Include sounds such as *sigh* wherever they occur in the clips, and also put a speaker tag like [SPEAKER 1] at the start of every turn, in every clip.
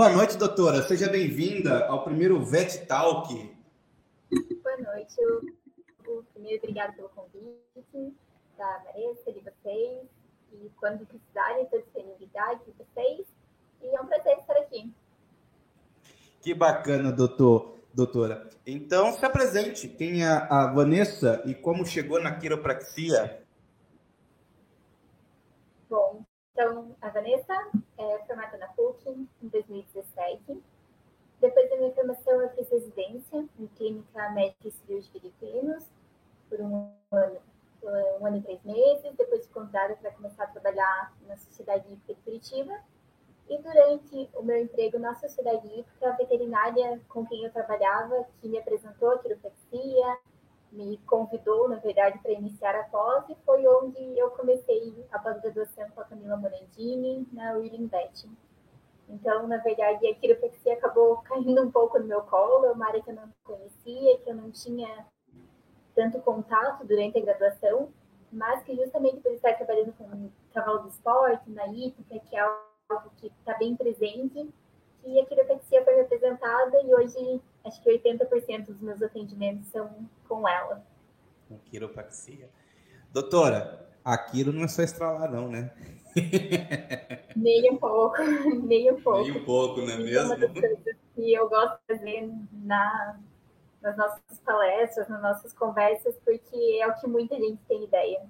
[SPEAKER 1] Boa noite, doutora. Seja bem-vinda ao primeiro VET Talk.
[SPEAKER 2] Boa noite. Eu, primeiro, obrigada pelo convite da Vanessa, de vocês. E quando precisarem, estou disponibilidade de vocês. E é um prazer estar aqui.
[SPEAKER 1] Que bacana, doutor, doutora. Então, se apresente. Quem é a Vanessa e como chegou na quiropraxia?
[SPEAKER 2] Bom, então, a Vanessa é formada na PUC em 2017. Depois da minha formação, eu fiz residência em clínica médica e cirúrgica de equinos por um ano, um ano e três meses. Depois fui convidada para começar a trabalhar na Sociedade Hípica de Curitiba. E durante o meu emprego na Sociedade Hípica, a veterinária com quem eu trabalhava, que me apresentou a quiropraxia, me convidou, na verdade, para iniciar a pós, e foi onde eu comecei a pós-graduação com a Camila Morandini, na William Betting. Então, na verdade, a quiropraxia acabou caindo um pouco no meu colo, é uma área que eu não conhecia, que eu não tinha tanto contato durante a graduação, mas que justamente por estar trabalhando com cavalo do esporte, na hípica, que é algo que está bem presente, que a quiropraxia foi representada e hoje acho que 80% dos meus atendimentos são com ela.
[SPEAKER 1] Com quiropraxia. Doutora, aquilo não é só estralar, não, né? *laughs*
[SPEAKER 2] Nem um pouco, *laughs* nem um pouco.
[SPEAKER 1] Nem um pouco, não é mesmo?
[SPEAKER 2] Que eu gosto de fazer na, nas nossas palestras, nas nossas conversas, porque é o que muita gente tem ideia.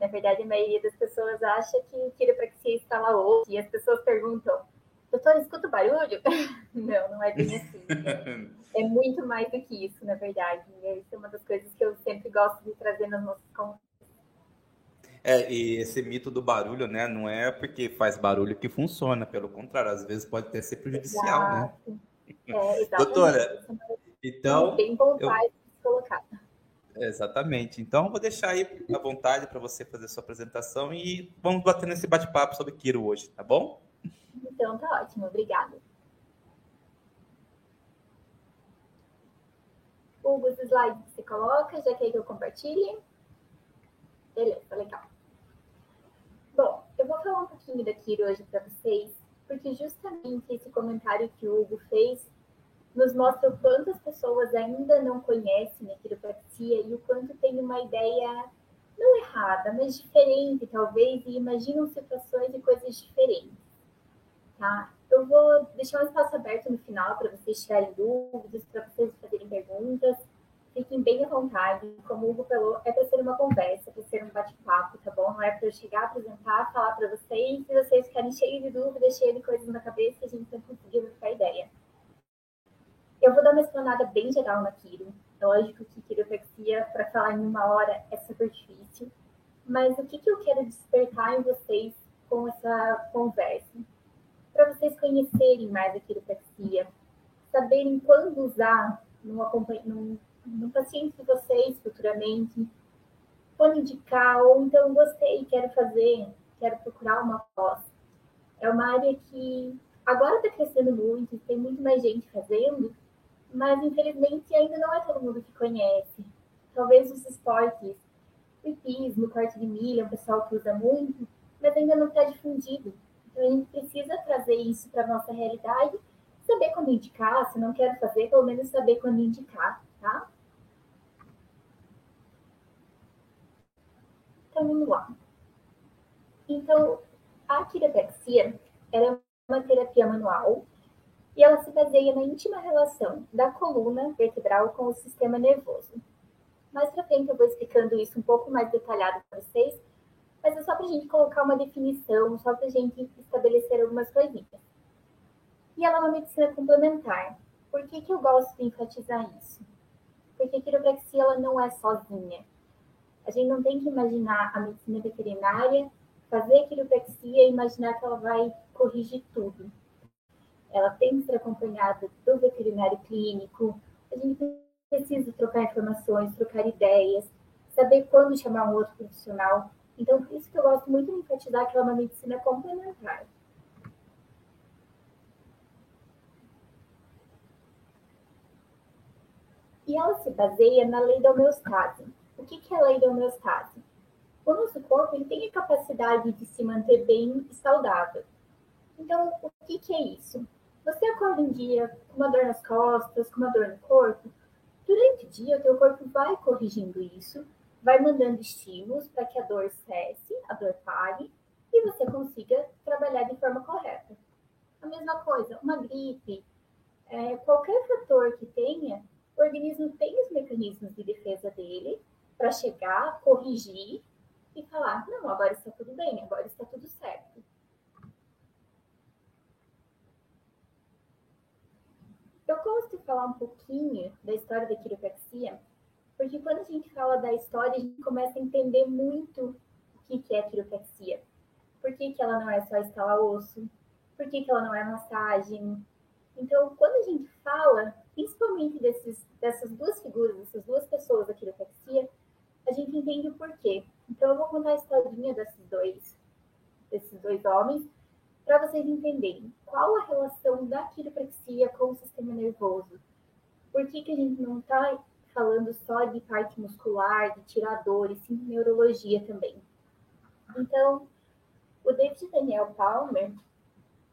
[SPEAKER 2] Na verdade, a maioria das pessoas acha que quiropraxia está lá outro, e as pessoas perguntam, doutor, escuta o barulho? *laughs* não, não é bem assim. É, *laughs* é muito mais do que isso, na verdade. E isso é uma das coisas que eu sempre gosto de trazer nas nossas conversas.
[SPEAKER 1] É, e esse mito do barulho, né, não é porque faz barulho que funciona, pelo contrário, às vezes pode até ser prejudicial, né? Exato. né? É, Doutora, então.
[SPEAKER 2] Bem vontade eu... de colocar.
[SPEAKER 1] Exatamente. Então, vou deixar aí à vontade para você fazer sua apresentação e vamos bater nesse bate-papo sobre Kiro hoje, tá bom?
[SPEAKER 2] Então, tá ótimo. Obrigada. Hugo, os slides você coloca, já quer que eu compartilhe? Beleza, legal. Bom, eu vou falar um pouquinho da Kiro hoje para vocês, porque justamente esse comentário que o Hugo fez nos mostra o quanto as pessoas ainda não conhecem a quiropraxia e o quanto tem uma ideia não errada, mas diferente, talvez, e imaginam situações e coisas diferentes. Tá? Eu vou deixar um espaço aberto no final para vocês tirarem dúvidas, para vocês fazerem perguntas. Fiquem bem à vontade. Como o Hugo falou, é para ser uma conversa, para ser um bate-papo, tá bom? Não é para eu chegar, apresentar, falar para vocês e vocês ficarem cheios de dúvidas, cheios de coisas na cabeça a gente não conseguir ficar ideia. Eu vou dar uma explanada bem geral na Quiro. É lógico que quiropraxia, para falar em uma hora, é super difícil. Mas o que, que eu quero despertar em vocês com essa conversa? Para vocês conhecerem mais a quiropraxia, saberem quando usar num paciente de vocês futuramente, quando indicar, ou então gostei, quero fazer, quero procurar uma pós. É uma área que agora está crescendo muito, tem muito mais gente fazendo, mas infelizmente ainda não é todo mundo que conhece. Talvez os esportes, o hipismo, corte de milha, o pessoal que usa muito, mas ainda não está difundido. Então a gente precisa trazer isso para a nossa realidade, saber quando indicar, se não quero fazer, pelo menos saber quando indicar, tá? Então vamos lá. Então, a quiropraxia é uma terapia manual e ela se baseia na íntima relação da coluna vertebral com o sistema nervoso. Mais para frente eu vou explicando isso um pouco mais detalhado para vocês, mas é só para a gente colocar uma definição, só para a gente estabelecer algumas coisinhas. E ela é uma medicina complementar. Por que, que eu gosto de enfatizar isso? Porque a quiropraxia ela não é sozinha. A gente não tem que imaginar a medicina veterinária, fazer a quiropraxia e imaginar que ela vai corrigir tudo ela tem que ser acompanhada do veterinário clínico. A gente precisa trocar informações, trocar ideias, saber quando chamar um outro profissional. Então, por isso que eu gosto muito de enfatizar que ela é uma medicina complementar. E ela se baseia na lei da homeostase. O que é a lei da homeostase? O nosso corpo ele tem a capacidade de se manter bem e saudável. Então, o que, que é isso? Você acorda um dia com uma dor nas costas, com uma dor no corpo, durante o dia o teu corpo vai corrigindo isso, vai mandando estímulos para que a dor cesse, a dor pare e você consiga trabalhar de forma correta. A mesma coisa, uma gripe, é, qualquer fator que tenha, o organismo tem os mecanismos de defesa dele para chegar, corrigir e falar: não, agora está tudo bem, agora está tudo certo. Eu gosto de falar um pouquinho da história da quiropraxia, porque quando a gente fala da história, a gente começa a entender muito o que é quiropraxia. Por que, que ela não é só estalar osso? Por que, que ela não é massagem? Então, quando a gente fala, principalmente desses, dessas duas figuras, dessas duas pessoas da quiropraxia, a gente entende o porquê. Então, eu vou contar a historinha desses dois, desses dois homens, para vocês entenderem qual a relação da quiropraxia com o sistema nervoso. Por que, que a gente não está falando só de parte muscular, de tirar dor, e sim neurologia também. Então, o David Daniel Palmer,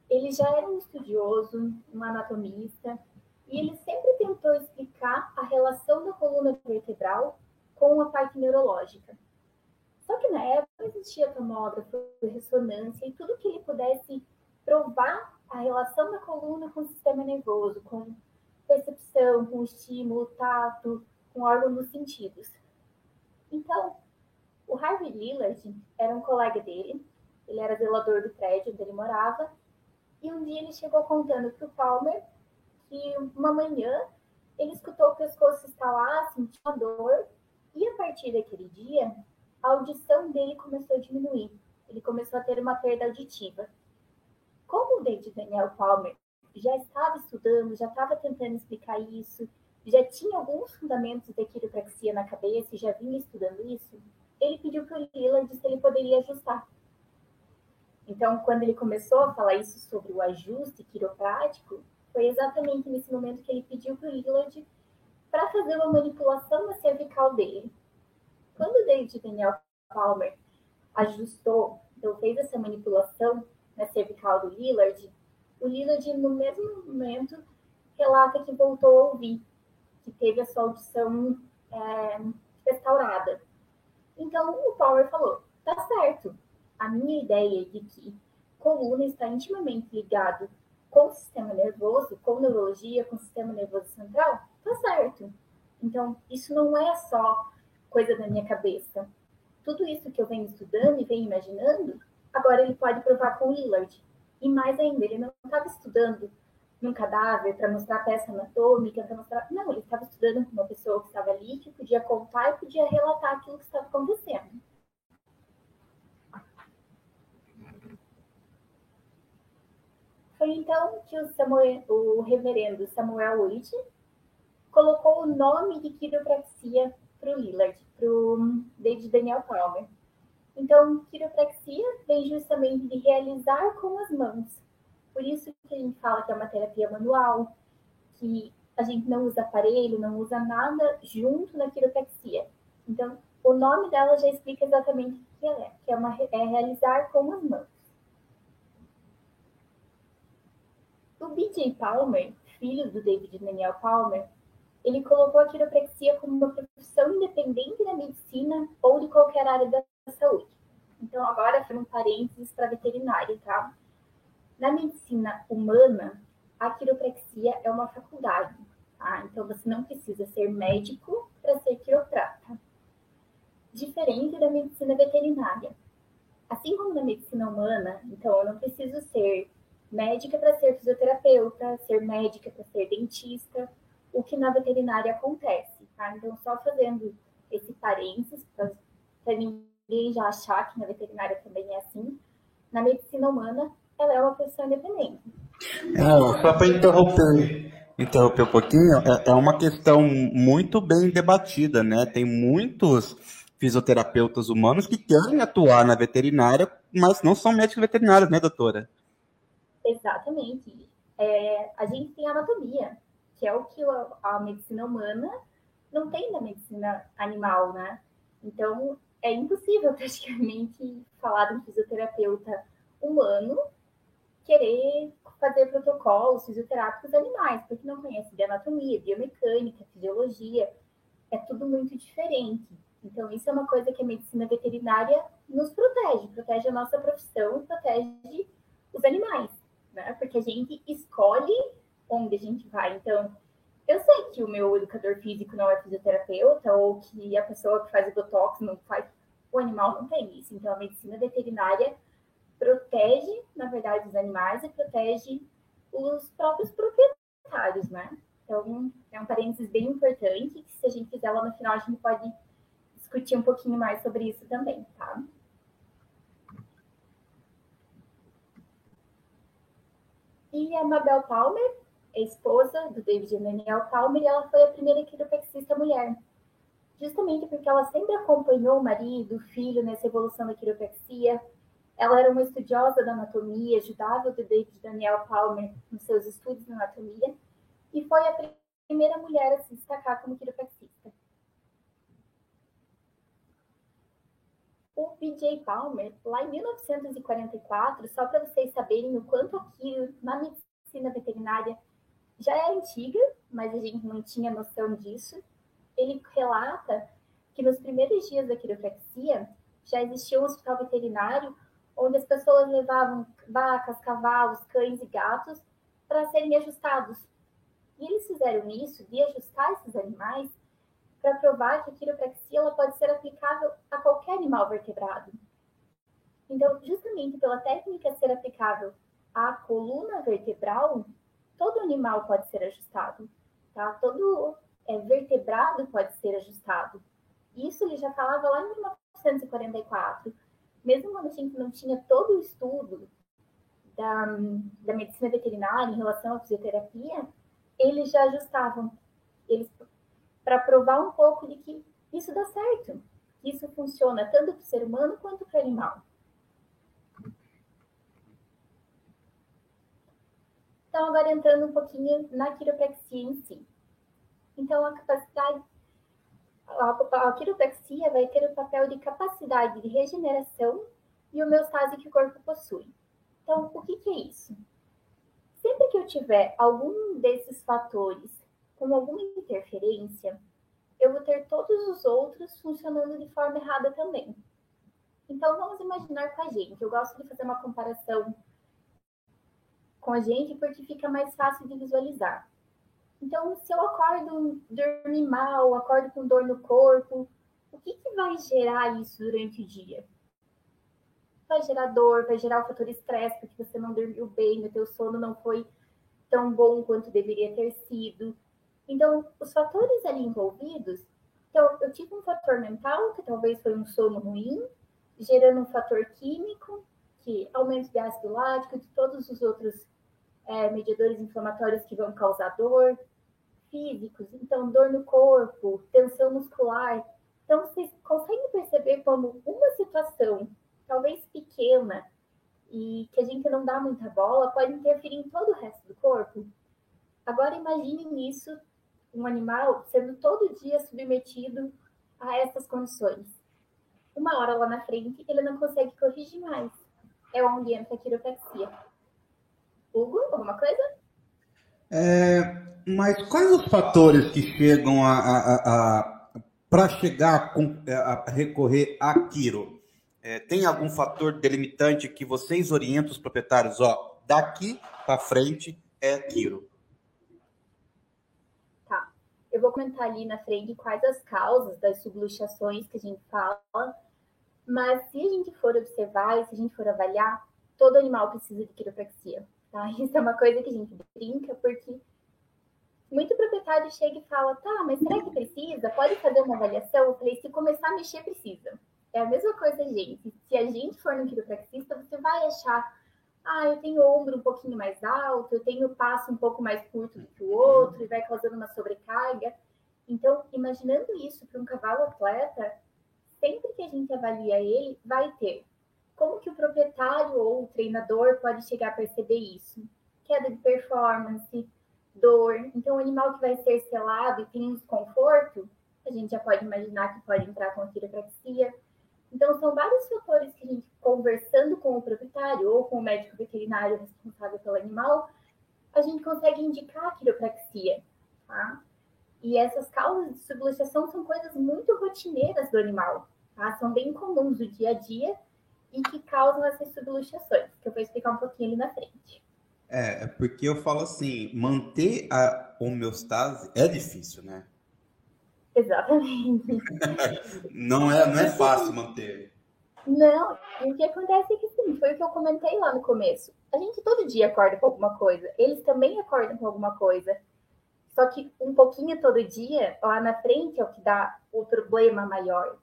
[SPEAKER 2] ele já era um estudioso, um anatomista, e ele sempre tentou explicar a relação da coluna vertebral com a parte neurológica. Só que na época existia tomógrafo, ressonância e tudo que ele pudesse provar a relação da coluna com o sistema nervoso, com percepção, com estímulo, tato, com órgão dos sentidos. Então, o Harvey Lillard era um colega dele, ele era zelador do prédio onde ele morava, e um dia ele chegou contando para o Palmer que uma manhã ele escutou o pescoço estalar, sentiu uma dor, e a partir daquele dia, a audição dele começou a diminuir. Ele começou a ter uma perda auditiva. Como o David Daniel Palmer já estava estudando, já estava tentando explicar isso, já tinha alguns fundamentos de quiropraxia na cabeça e já vinha estudando isso, ele pediu para o Lillard se ele poderia ajustar. Então, quando ele começou a falar isso sobre o ajuste quiroprático, foi exatamente nesse momento que ele pediu para o Lillard para fazer uma manipulação na cervical dele. Quando o David Daniel Palmer ajustou, então fez essa manipulação na cervical do Lillard, o Lillard, no mesmo momento, relata que voltou a ouvir que teve a sua audição é, restaurada. Então, o Power falou: tá certo, a minha ideia de que coluna está intimamente ligado com o sistema nervoso, com neurologia, com o sistema nervoso central, tá certo. Então, isso não é só coisa da minha cabeça. Tudo isso que eu venho estudando e venho imaginando, agora ele pode provar com o Lillard. E mais ainda, ele não estava estudando num cadáver para mostrar a peça anatômica, para mostrar. Não, ele estava estudando com uma pessoa que estava ali, que podia contar e podia relatar aquilo que estava acontecendo. Foi então que o, Samuel, o reverendo Samuel Witt colocou o nome de quiropraxia para o Lillard, para o David Daniel Palmer. Então, quiropraxia vem justamente de realizar com as mãos, por isso que a gente fala que é uma terapia manual, que a gente não usa aparelho, não usa nada junto na quiropraxia. Então, o nome dela já explica exatamente o que é, que é, uma, é realizar com as mãos. O B.J. Palmer, filho do David Daniel Palmer, ele colocou a quiropraxia como uma profissão independente da medicina ou de qualquer área da saúde. Então, agora foi um parênteses para veterinário, tá? Na medicina humana, a quiropraxia é uma faculdade, tá? Então você não precisa ser médico para ser quiroprata. Diferente da medicina veterinária. Assim como na medicina humana, então eu não preciso ser médica para ser fisioterapeuta, ser médica para ser dentista, o que na veterinária acontece, tá? Então só fazendo esse parênteses para ninguém já achar que na veterinária também é assim. Na medicina humana, ela é uma profissão independente. É,
[SPEAKER 1] só para interromper, interromper um pouquinho, é, é uma questão muito bem debatida, né? Tem muitos fisioterapeutas humanos que querem atuar na veterinária, mas não são médicos veterinários, né, doutora?
[SPEAKER 2] Exatamente. É, a gente tem anatomia, que é o que a, a medicina humana não tem na medicina animal, né? Então, é impossível *laughs* praticamente falar de um fisioterapeuta humano querer fazer protocolos fisioterápicos animais, porque não conhece de anatomia, biomecânica, fisiologia, é tudo muito diferente. Então, isso é uma coisa que a medicina veterinária nos protege, protege a nossa profissão, protege os animais, né? Porque a gente escolhe onde a gente vai. Então, eu sei que o meu educador físico não é fisioterapeuta, ou que a pessoa que faz o botox não faz. O animal não tem isso. Então, a medicina veterinária protege, na verdade, os animais e protege os próprios proprietários, né? Então, é um parênteses bem importante, que se a gente quiser lá no final, a gente pode discutir um pouquinho mais sobre isso também, tá? E a Mabel Palmer, esposa do David e Daniel Palmer, ela foi a primeira quiropraxista mulher. Justamente porque ela sempre acompanhou o marido, o filho nessa evolução da quiropraxia, ela era uma estudiosa da anatomia, ajudava o David Daniel Palmer nos seus estudos de anatomia e foi a primeira mulher a se destacar como quiropraxista. O B.J. Palmer, lá em 1944, só para vocês saberem o quanto aquilo na medicina veterinária já é antiga, mas a gente não tinha noção disso. Ele relata que nos primeiros dias da quiropraxia já existia um hospital veterinário onde as pessoas levavam vacas, cavalos, cães e gatos para serem ajustados. E eles fizeram isso de ajustar esses animais para provar que a quiropraxia ela pode ser aplicável a qualquer animal vertebrado. Então, justamente pela técnica ser aplicável à coluna vertebral, todo animal pode ser ajustado, tá? Todo é, vertebrado pode ser ajustado. Isso ele já falava lá em 1944 mesmo quando a gente não tinha todo o estudo da, da medicina veterinária em relação à fisioterapia, eles já ajustavam eles para provar um pouco de que isso dá certo, que isso funciona tanto para o ser humano quanto para o animal. Então, agora entrando um pouquinho na quiropraxia em si. Então, a capacidade a, a quiropraxia vai ter o papel de capacidade de regeneração e homeostase que o corpo possui. Então, o que, que é isso? Sempre que eu tiver algum desses fatores com alguma interferência, eu vou ter todos os outros funcionando de forma errada também. Então, vamos imaginar com a gente. Eu gosto de fazer uma comparação com a gente porque fica mais fácil de visualizar. Então, se eu acordo, dormir mal, acordo com dor no corpo, o que, que vai gerar isso durante o dia? Vai gerar dor, vai gerar o fator estresse, porque você não dormiu bem, o teu sono não foi tão bom quanto deveria ter sido. Então, os fatores ali envolvidos, então, eu tive um fator mental, que talvez foi um sono ruim, gerando um fator químico, que aumento de ácido lático, de todos os outros é, mediadores inflamatórios que vão causar dor, físicos, então dor no corpo, tensão muscular. Então, vocês conseguem perceber como uma situação, talvez pequena, e que a gente não dá muita bola, pode interferir em todo o resto do corpo? Agora, imaginem isso, um animal sendo todo dia submetido a essas condições. Uma hora lá na frente, ele não consegue corrigir mais. É onde entra a quiropraxia. Hugo, alguma coisa?
[SPEAKER 3] É, mas quais os fatores que chegam a, a, a para chegar a, a, recorrer a Quiro? É, tem algum fator delimitante que vocês orientam os proprietários? Ó, daqui para frente é Quiro.
[SPEAKER 2] Tá. Eu vou comentar ali na frente quais as causas das subluxações que a gente fala, mas se a gente for observar e se a gente for avaliar, todo animal precisa de quiropraxia. Tá? *laughs* Isso é uma coisa que a gente brinca, porque muito proprietário chega e fala, tá, mas será que precisa? Pode fazer uma avaliação? Eu falei, se começar a mexer, precisa. É a mesma coisa, gente. Se a gente for no quiropraxista, você vai achar, ah, eu tenho ombro um pouquinho mais alto, eu tenho o passo um pouco mais curto do que o outro, e vai causando uma sobrecarga. Então, imaginando isso para um cavalo atleta, sempre que a gente avalia ele, vai ter como que o proprietário ou o treinador pode chegar a perceber isso? Queda de performance, dor. Então, o animal que vai ser selado e tem um desconforto, a gente já pode imaginar que pode entrar com quiropraxia. Então, são vários fatores que a gente, conversando com o proprietário ou com o médico veterinário responsável pelo animal, a gente consegue indicar a quiropraxia, tá? E essas causas de subluxação são coisas muito rotineiras do animal, tá? São bem comuns do dia a dia e que causam essas subluxações, que eu vou explicar um pouquinho ali na frente.
[SPEAKER 3] É, é porque eu falo assim, manter a homeostase é difícil, né?
[SPEAKER 2] Exatamente. *laughs*
[SPEAKER 3] não, é, não é fácil manter.
[SPEAKER 2] Não, o que acontece é que sim, foi o que eu comentei lá no começo. A gente todo dia acorda com alguma coisa, eles também acordam com alguma coisa. Só que um pouquinho todo dia, lá na frente, é o que dá o problema maior.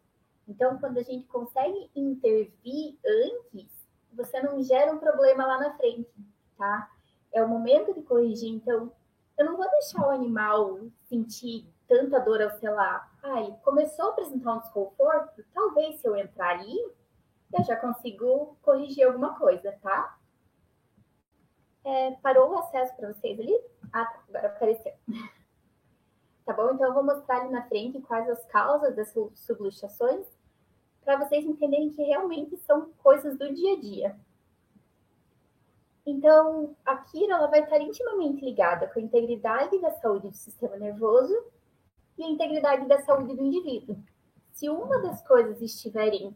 [SPEAKER 2] Então, quando a gente consegue intervir antes, você não gera um problema lá na frente, tá? É o momento de corrigir. Então, eu não vou deixar o animal sentir tanta dor ao selar. Ai, começou a apresentar um desconforto, talvez se eu entrar ali, eu já consigo corrigir alguma coisa, tá? É, parou o acesso para vocês ali? Ah, tá, agora apareceu. *laughs* Tá bom? Então, eu vou mostrar ali na frente quais as causas das subluxações, para vocês entenderem que realmente são coisas do dia a dia. Então, a Kira ela vai estar intimamente ligada com a integridade da saúde do sistema nervoso e a integridade da saúde do indivíduo. Se uma das coisas estiverem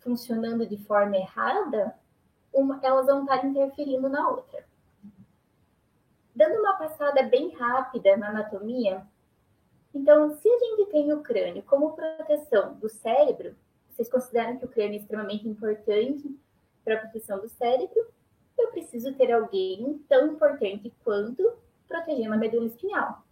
[SPEAKER 2] funcionando de forma errada, uma, elas vão estar interferindo na outra. Dando uma passada bem rápida na anatomia, então, se a gente tem o crânio como proteção do cérebro, vocês consideram que o crânio é extremamente importante para a proteção do cérebro, eu preciso ter alguém tão importante quanto protegendo a medula espinhal.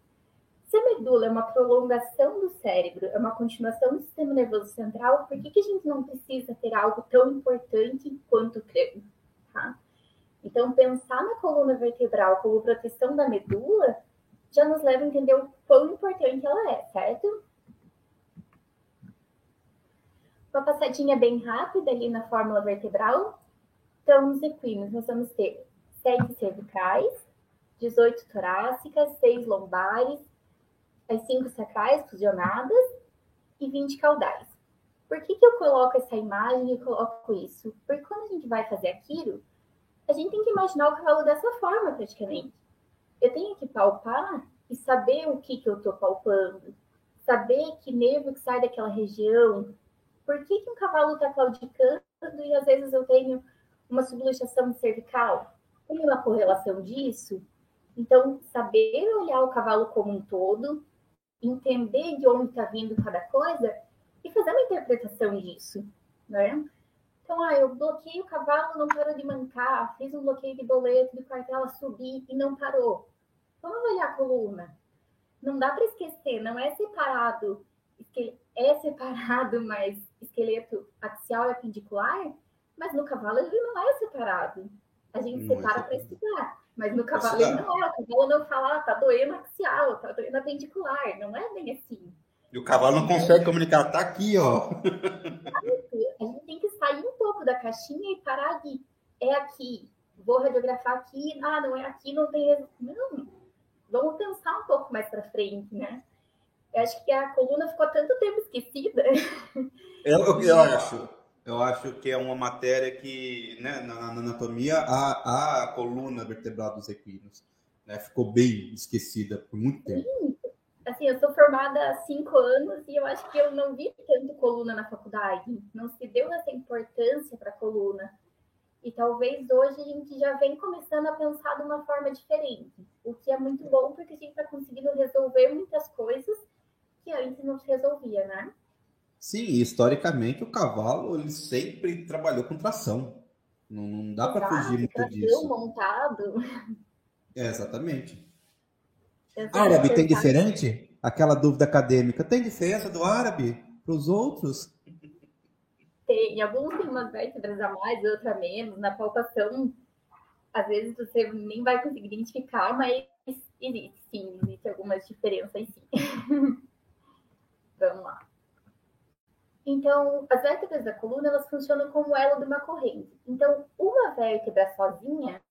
[SPEAKER 2] Se a medula é uma prolongação do cérebro, é uma continuação do sistema nervoso central, por que, que a gente não precisa ter algo tão importante quanto o crânio? Tá? Então, pensar na coluna vertebral como proteção da medula já nos leva a entender o quão importante ela é, certo? Uma passadinha bem rápida ali na fórmula vertebral. Então, nos equinos, nós vamos ter 7 cervicais, 18 torácicas, 6 lombares, as 5 sacrais fusionadas e 20 caudais. Por que, que eu coloco essa imagem e coloco isso? Porque quando a gente vai fazer aquilo, a gente tem que imaginar o cavalo dessa forma, praticamente. Eu tenho que palpar e saber o que, que eu estou palpando, saber que nervo que sai daquela região, por que, que um cavalo está claudicando e às vezes eu tenho uma subluxação cervical? Tem uma correlação disso? Então, saber olhar o cavalo como um todo, entender de onde está vindo cada coisa e fazer uma interpretação disso, né? Então, ah, eu bloqueei o cavalo, não parou de mancar, fiz um bloqueio de boleto de quartela, subi e não parou. Vamos olhar a coluna. Não dá para esquecer, não é separado, é separado, *laughs* mas esqueleto axial e apidicular, mas no cavalo ele não é separado. A gente não separa é para estudar, mas no cavalo ele não é. O cavalo não fala, ah, tá doendo axial, tá doendo apendicular, não é bem assim.
[SPEAKER 3] E o cavalo não consegue comunicar, tá aqui, ó.
[SPEAKER 2] A gente tem que sair um pouco da caixinha e parar de é aqui, vou radiografar aqui, ah, não é aqui, não tem. Não, vamos pensar um pouco mais para frente, né? Eu acho que a coluna ficou tanto tempo esquecida. *laughs*
[SPEAKER 3] Eu, eu acho. Eu acho que é uma matéria que, né, na, na anatomia, a, a coluna vertebral dos equinos né, ficou bem esquecida por muito tempo. Sim.
[SPEAKER 2] Assim, eu sou formada há cinco anos e eu acho que eu não vi tanto coluna na faculdade. Não se deu essa importância para a coluna. E talvez hoje a gente já vem começando a pensar de uma forma diferente, o que é muito bom porque a gente está conseguindo resolver muitas coisas que antes não se resolvia, né?
[SPEAKER 3] Sim, historicamente o cavalo ele sempre trabalhou com tração. Não, não dá para fugir muito disso.
[SPEAKER 2] montado.
[SPEAKER 3] É, exatamente. Árabe tem diferente? Aquela dúvida acadêmica. Tem diferença do árabe para os outros?
[SPEAKER 2] Tem. Alguns têm umas vértebras a mais, outras a menos. Na palpação, às vezes você nem vai conseguir identificar, mas existe sim, existe algumas diferenças sim. *laughs* Vamos lá. Então, as vértebras da coluna, elas funcionam como elo de uma corrente. Então, uma vértebra sozinha,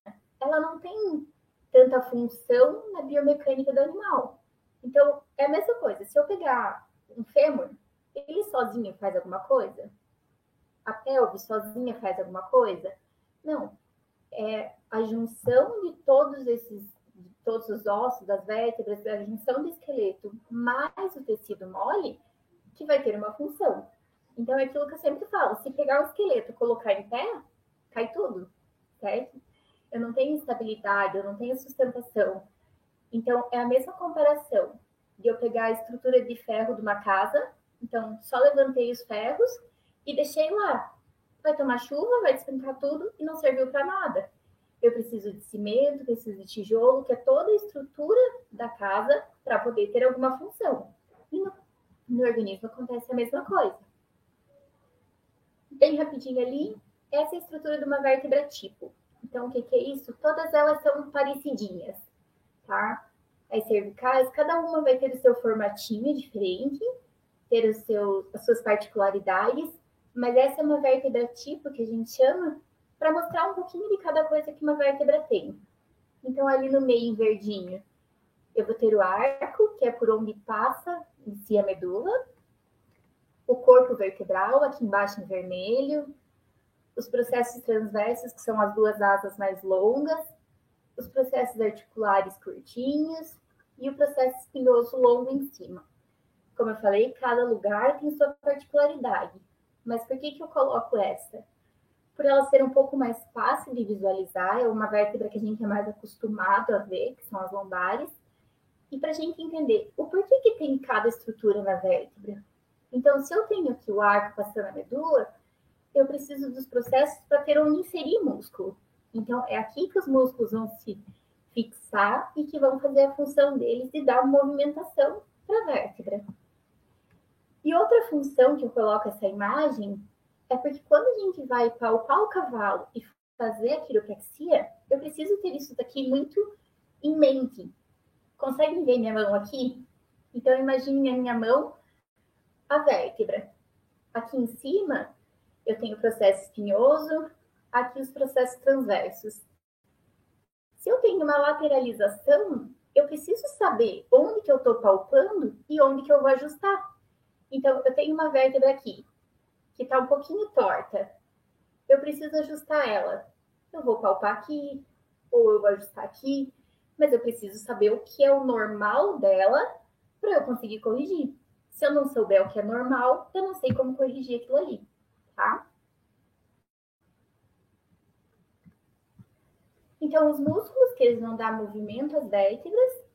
[SPEAKER 2] ela não tem tanta função na biomecânica do animal. Então, é a mesma coisa. Se eu pegar um fêmur, ele sozinho faz alguma coisa? a pelve sozinha faz alguma coisa? Não. É a junção de todos esses, todos os ossos, das vértebras, a junção do esqueleto mais o tecido mole, que vai ter uma função. Então, é aquilo que eu sempre falo: se pegar o esqueleto e colocar em pé, cai tudo, certo? Eu não tenho estabilidade, eu não tenho sustentação. Então, é a mesma comparação de eu pegar a estrutura de ferro de uma casa, então só levantei os ferros e deixei lá. Vai tomar chuva, vai despencar tudo e não serviu para nada. Eu preciso de cimento, preciso de tijolo, que é toda a estrutura da casa para poder ter alguma função. E no, no organismo acontece a mesma coisa. Bem rapidinho ali, essa é a estrutura de uma vértebra tipo. Então, o que, que é isso? Todas elas são parecidinhas, tá? As cervicais, cada uma vai ter o seu formatinho diferente, ter os seus, as suas particularidades, mas essa é uma vértebra tipo que a gente chama para mostrar um pouquinho de cada coisa que uma vértebra tem. Então, ali no meio, verdinho, eu vou ter o arco, que é por onde passa em si a medula, o corpo vertebral, aqui embaixo em vermelho, os processos transversos, que são as duas asas mais longas, os processos articulares curtinhos e o processo espinhoso longo em cima. Como eu falei, cada lugar tem sua particularidade. Mas por que, que eu coloco essa? Por ela ser um pouco mais fácil de visualizar, é uma vértebra que a gente é mais acostumado a ver, que são as lombares, e para a gente entender o porquê que tem cada estrutura na vértebra. Então, se eu tenho aqui o arco passando a medula, eu preciso dos processos para ter onde inserir músculo. Então, é aqui que os músculos vão se fixar e que vão fazer a função deles de dar movimentação para a vértebra. E outra função que eu coloco essa imagem é porque quando a gente vai palpar o cavalo e fazer a quiropraxia, eu preciso ter isso daqui muito em mente. Conseguem ver minha mão aqui? Então, imagine a minha mão, a vértebra. Aqui em cima, eu tenho o processo espinhoso, aqui os processos transversos. Se eu tenho uma lateralização, eu preciso saber onde que eu estou palpando e onde que eu vou ajustar. Então, eu tenho uma vértebra aqui, que está um pouquinho torta. Eu preciso ajustar ela. Eu vou palpar aqui, ou eu vou ajustar aqui, mas eu preciso saber o que é o normal dela para eu conseguir corrigir. Se eu não souber o que é normal, eu não sei como corrigir aquilo ali tá? Então, os músculos que eles vão dar movimento às vértebras.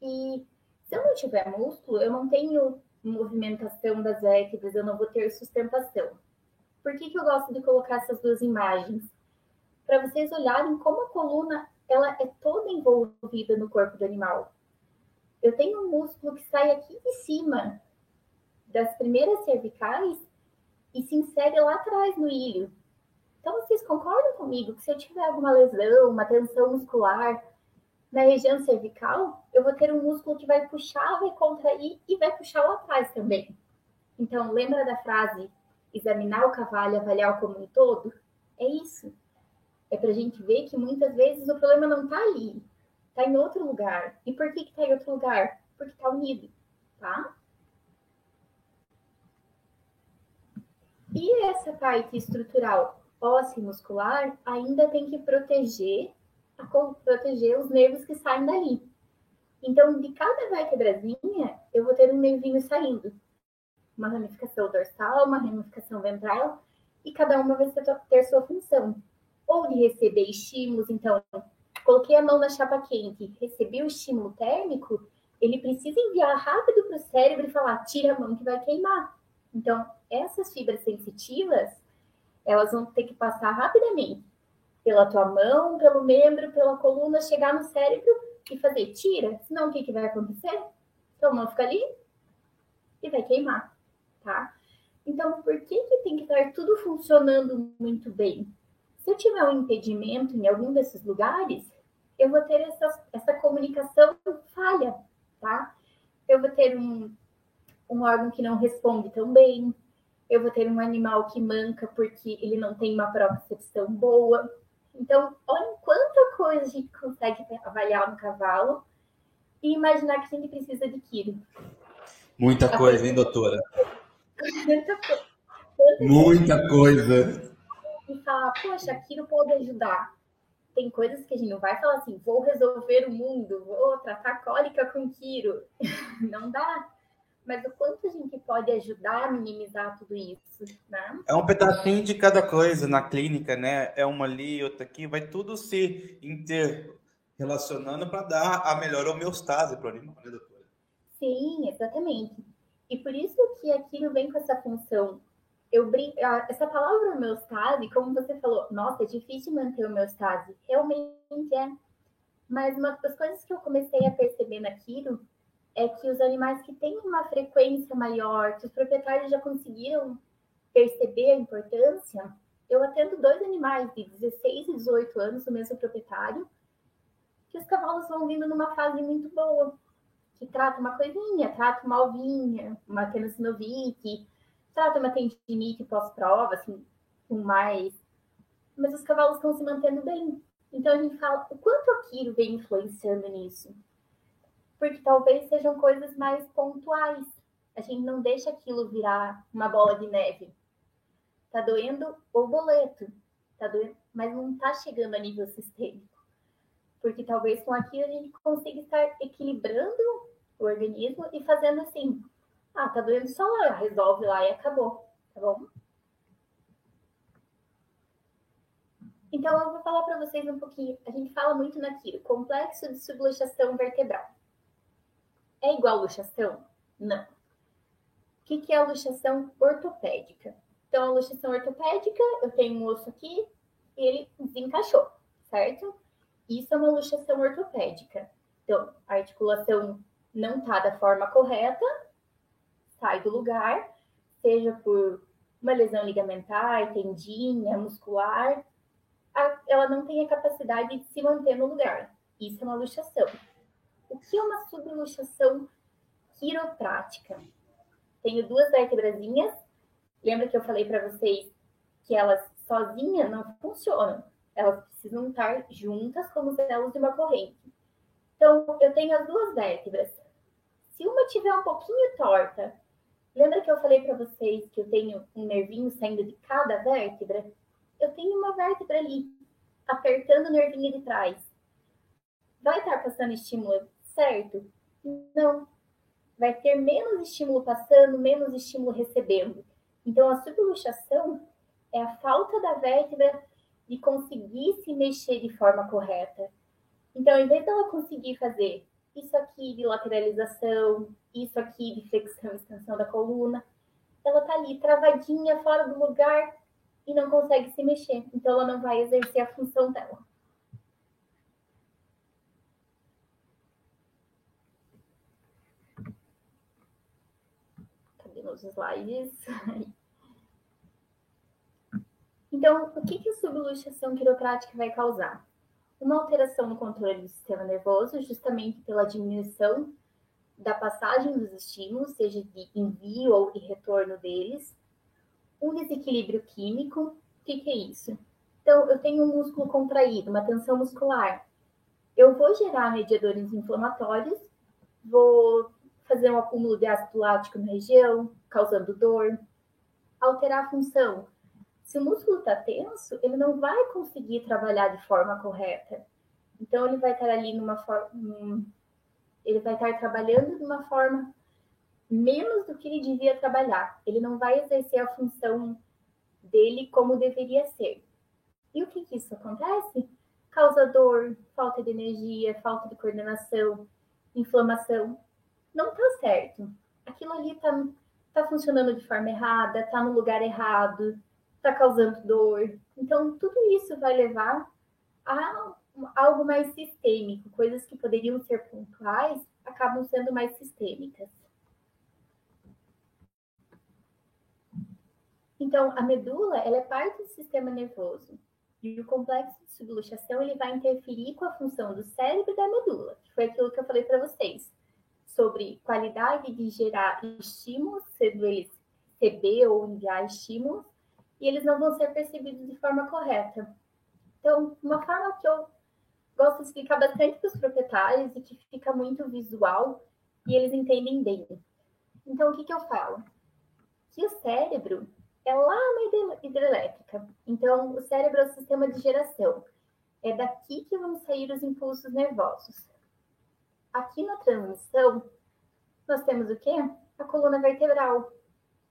[SPEAKER 2] E se eu não tiver músculo, eu não tenho movimentação das vértebras, eu não vou ter sustentação. Por que, que eu gosto de colocar essas duas imagens? Para vocês olharem como a coluna ela é toda envolvida no corpo do animal. Eu tenho um músculo que sai aqui de cima das primeiras cervicais e se insere lá atrás no ilho. Então, vocês concordam comigo que se eu tiver alguma lesão, uma tensão muscular na região cervical, eu vou ter um músculo que vai puxar, vai contrair e vai puxar lá atrás também. Então, lembra da frase examinar o cavalo e avaliar o como um todo? É isso. É para a gente ver que muitas vezes o problema não está ali, está em outro lugar. E por que está em outro lugar? Porque está unido, tá? E essa parte estrutural óssea e muscular ainda tem que proteger, proteger os nervos que saem dali. Então, de cada vértebrazinha, eu vou ter um nervinho saindo. Uma ramificação dorsal, uma ramificação ventral, e cada uma vai ter sua função. Ou de receber estímulos, então, coloquei a mão na chapa quente, recebi o estímulo térmico, ele precisa enviar rápido para o cérebro e falar: tira a mão que vai queimar. Então, essas fibras sensitivas, elas vão ter que passar rapidamente pela tua mão, pelo membro, pela coluna, chegar no cérebro e fazer tira. Senão, o que, que vai acontecer? Tua mão fica ali e vai queimar, tá? Então, por que, que tem que estar tudo funcionando muito bem? Se eu tiver um impedimento em algum desses lugares, eu vou ter essa, essa comunicação falha, tá? Eu vou ter um, um órgão que não responde tão bem, eu vou ter um animal que manca porque ele não tem uma propriocepção boa. Então, olha quanta coisa a gente consegue avaliar no cavalo e imaginar que a gente precisa de quilo.
[SPEAKER 1] Muita coisa, hein, doutora?
[SPEAKER 2] Muita coisa.
[SPEAKER 3] Muita coisa.
[SPEAKER 2] E falar, poxa, aquilo pode ajudar. Tem coisas que a gente não vai falar assim, vou resolver o mundo, vou tratar cólica com Kiro. *laughs* Não dá. Mas o quanto a gente pode ajudar a minimizar tudo isso, né?
[SPEAKER 1] É um pedacinho de cada coisa na clínica, né? É uma ali, outra aqui, vai tudo se interrelacionando para dar a melhor homeostase para o animal, né, doutora?
[SPEAKER 2] Sim, exatamente. E por isso que aquilo vem com essa função. Eu brin... Essa palavra homeostase, como você falou, nossa, é difícil manter homeostase. Realmente é. Mas uma das coisas que eu comecei a perceber naquilo é que os animais que têm uma frequência maior, que os proprietários já conseguiram perceber a importância, eu atendo dois animais de 16 e 18 anos, o mesmo proprietário, que os cavalos vão vindo numa fase muito boa, que trata uma coisinha, trata uma alvinha, uma tenossinovite, trata uma tendinite pós-prova, assim, com mais... Mas os cavalos estão se mantendo bem. Então a gente fala, o quanto aquilo vem influenciando nisso? Porque talvez sejam coisas mais pontuais. A gente não deixa aquilo virar uma bola de neve. Tá doendo o boleto, tá doendo, mas não tá chegando a nível sistêmico. Porque talvez com aquilo a gente consiga estar equilibrando o organismo e fazendo assim: ah, tá doendo só lá, resolve lá e acabou, tá bom? Então, eu vou falar para vocês um pouquinho. A gente fala muito naquilo, complexo de subluxação vertebral. É igual luxação? Não. O que, que é a luxação ortopédica? Então, a luxação ortopédica, eu tenho um osso aqui e ele desencaixou, certo? Isso é uma luxação ortopédica. Então, a articulação não está da forma correta, sai do lugar, seja por uma lesão ligamentar, tendinha, muscular, ela não tem a capacidade de se manter no lugar. Isso é uma luxação. O que é uma subluxação quiroprática? Tenho duas vértebrazinhas. Lembra que eu falei para vocês que elas sozinhas não funcionam. Elas precisam estar juntas como elos de uma corrente. Então, eu tenho as duas vértebras. Se uma tiver um pouquinho torta, lembra que eu falei para vocês que eu tenho um nervinho saindo de cada vértebra? Eu tenho uma vértebra ali, apertando o nervinho de trás. Vai estar passando estímulo certo? Não. Vai ter menos estímulo passando, menos estímulo recebendo. Então, a subluxação é a falta da vértebra de conseguir se mexer de forma correta. Então, em vez dela conseguir fazer isso aqui de lateralização, isso aqui de flexão e extensão da coluna, ela tá ali travadinha, fora do lugar e não consegue se mexer. Então, ela não vai exercer a função dela. Nos slides. *laughs* Então, o que, que a subluxação quiroprática vai causar? Uma alteração no controle do sistema nervoso, justamente pela diminuição da passagem dos estímulos, seja de envio ou de retorno deles. Um desequilíbrio químico, o que, que é isso? Então, eu tenho um músculo contraído, uma tensão muscular. Eu vou gerar mediadores inflamatórios, vou fazer um acúmulo de ácido lático na região, causando dor, alterar a função. Se o músculo está tenso, ele não vai conseguir trabalhar de forma correta. Então, ele vai estar ali numa forma. Ele vai estar trabalhando de uma forma menos do que ele devia trabalhar. Ele não vai exercer a função dele como deveria ser. E o que, que isso acontece? Causa dor, falta de energia, falta de coordenação, inflamação não tá certo. Aquilo ali tá, tá funcionando de forma errada, tá no lugar errado, tá causando dor. Então, tudo isso vai levar a algo mais sistêmico. Coisas que poderiam ser pontuais acabam sendo mais sistêmicas. Então, a medula ela é parte do sistema nervoso. E o complexo de subluxação ele vai interferir com a função do cérebro e da medula, que foi aquilo que eu falei para vocês sobre qualidade de gerar estímulos, sendo eles receber ou enviar estímulos, e eles não vão ser percebidos de forma correta. Então, uma forma que eu gosto de explicar bastante para os proprietários e que fica muito visual e eles entendem bem. Então, o que, que eu falo? Que o cérebro, é lá na hidrelétrica. Então, o cérebro é o sistema de geração. É daqui que vão sair os impulsos nervosos. Aqui na transmissão, nós temos o quê? A coluna vertebral.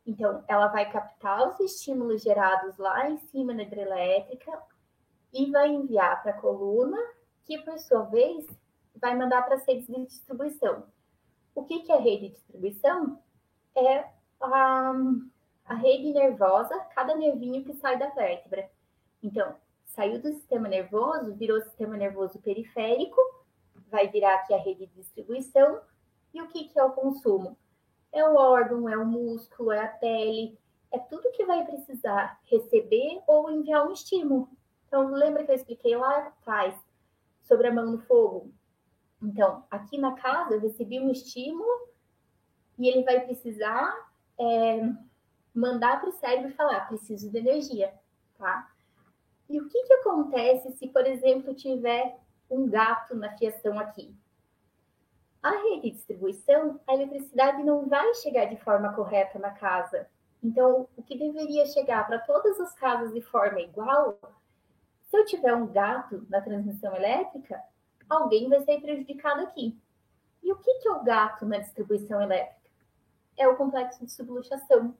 [SPEAKER 2] Então, ela vai captar os estímulos gerados lá em cima na hidrelétrica e vai enviar para a coluna, que por sua vez vai mandar para as redes de distribuição. O que, que é rede de distribuição? É a, a rede nervosa, cada nervinho que sai da vértebra. Então, saiu do sistema nervoso, virou sistema nervoso periférico, vai virar aqui a rede de distribuição. E o que, que é o consumo? É o órgão, é o músculo, é a pele, é tudo que vai precisar receber ou enviar um estímulo. Então, lembra que eu expliquei lá atrás sobre a mão no fogo? Então, aqui na casa eu recebi um estímulo e ele vai precisar é, mandar para o cérebro falar, preciso de energia, tá? E o que, que acontece se, por exemplo, tiver um gato na fiação aqui? A rede de distribuição, a eletricidade não vai chegar de forma correta na casa. Então, o que deveria chegar para todas as casas de forma igual, se eu tiver um gato na transmissão elétrica, alguém vai ser prejudicado aqui. E o que, é o gato na distribuição elétrica? É o complexo de subluxação.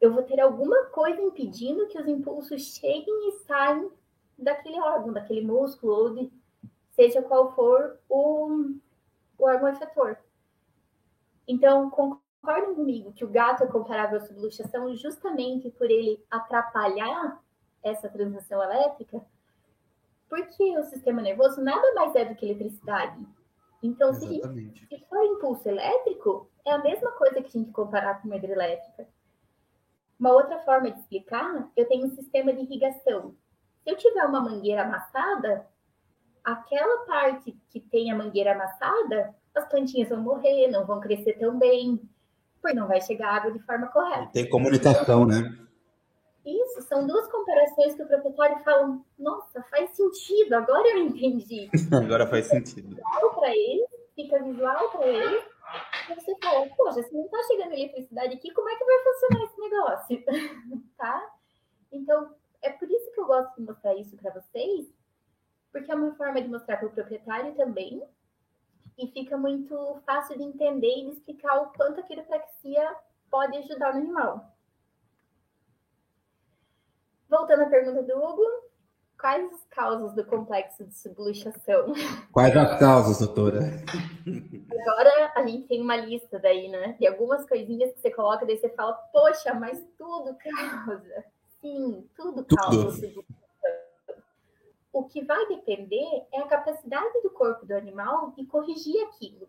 [SPEAKER 2] Eu vou ter alguma coisa impedindo que os impulsos cheguem e saiam daquele órgão, daquele músculo, ou de, seja qual for o, o órgão efetor. Então, concordem comigo que o gato é comparável à subluxação justamente por ele atrapalhar essa transmissão elétrica, porque o sistema nervoso nada mais é do que eletricidade. Então, se, se for impulso elétrico, é a mesma coisa que a gente comparar com uma hidrelétrica. Uma outra forma de explicar, eu tenho um sistema de irrigação. Se eu tiver uma mangueira amassada, aquela parte que tem a mangueira amassada, as plantinhas vão morrer, não vão crescer tão bem, porque não vai chegar água de forma correta.
[SPEAKER 3] Tem comunicação, né?
[SPEAKER 2] Isso, são duas comparações que o proprietário fala, nossa, faz sentido, agora eu entendi. *laughs*
[SPEAKER 3] agora faz sentido.
[SPEAKER 2] Visual para ele, fica visual para ele, e você fala, poxa, se não está chegando eletricidade aqui, como é que vai funcionar esse negócio? *laughs* tá? Então, é por isso que eu gosto de mostrar isso para vocês, porque é uma forma de mostrar para o proprietário também, e fica muito fácil de entender e de explicar o quanto a quiropraxia pode ajudar no animal. Voltando à pergunta do Hugo, quais as causas do complexo de subluxação?
[SPEAKER 3] Quais as causas, doutora?
[SPEAKER 2] Agora a gente tem uma lista daí, né? De algumas coisinhas que você coloca, daí você fala, poxa, mas tudo causa. Sim, tudo, tudo. causa. O que vai depender é a capacidade do corpo do animal de corrigir aquilo.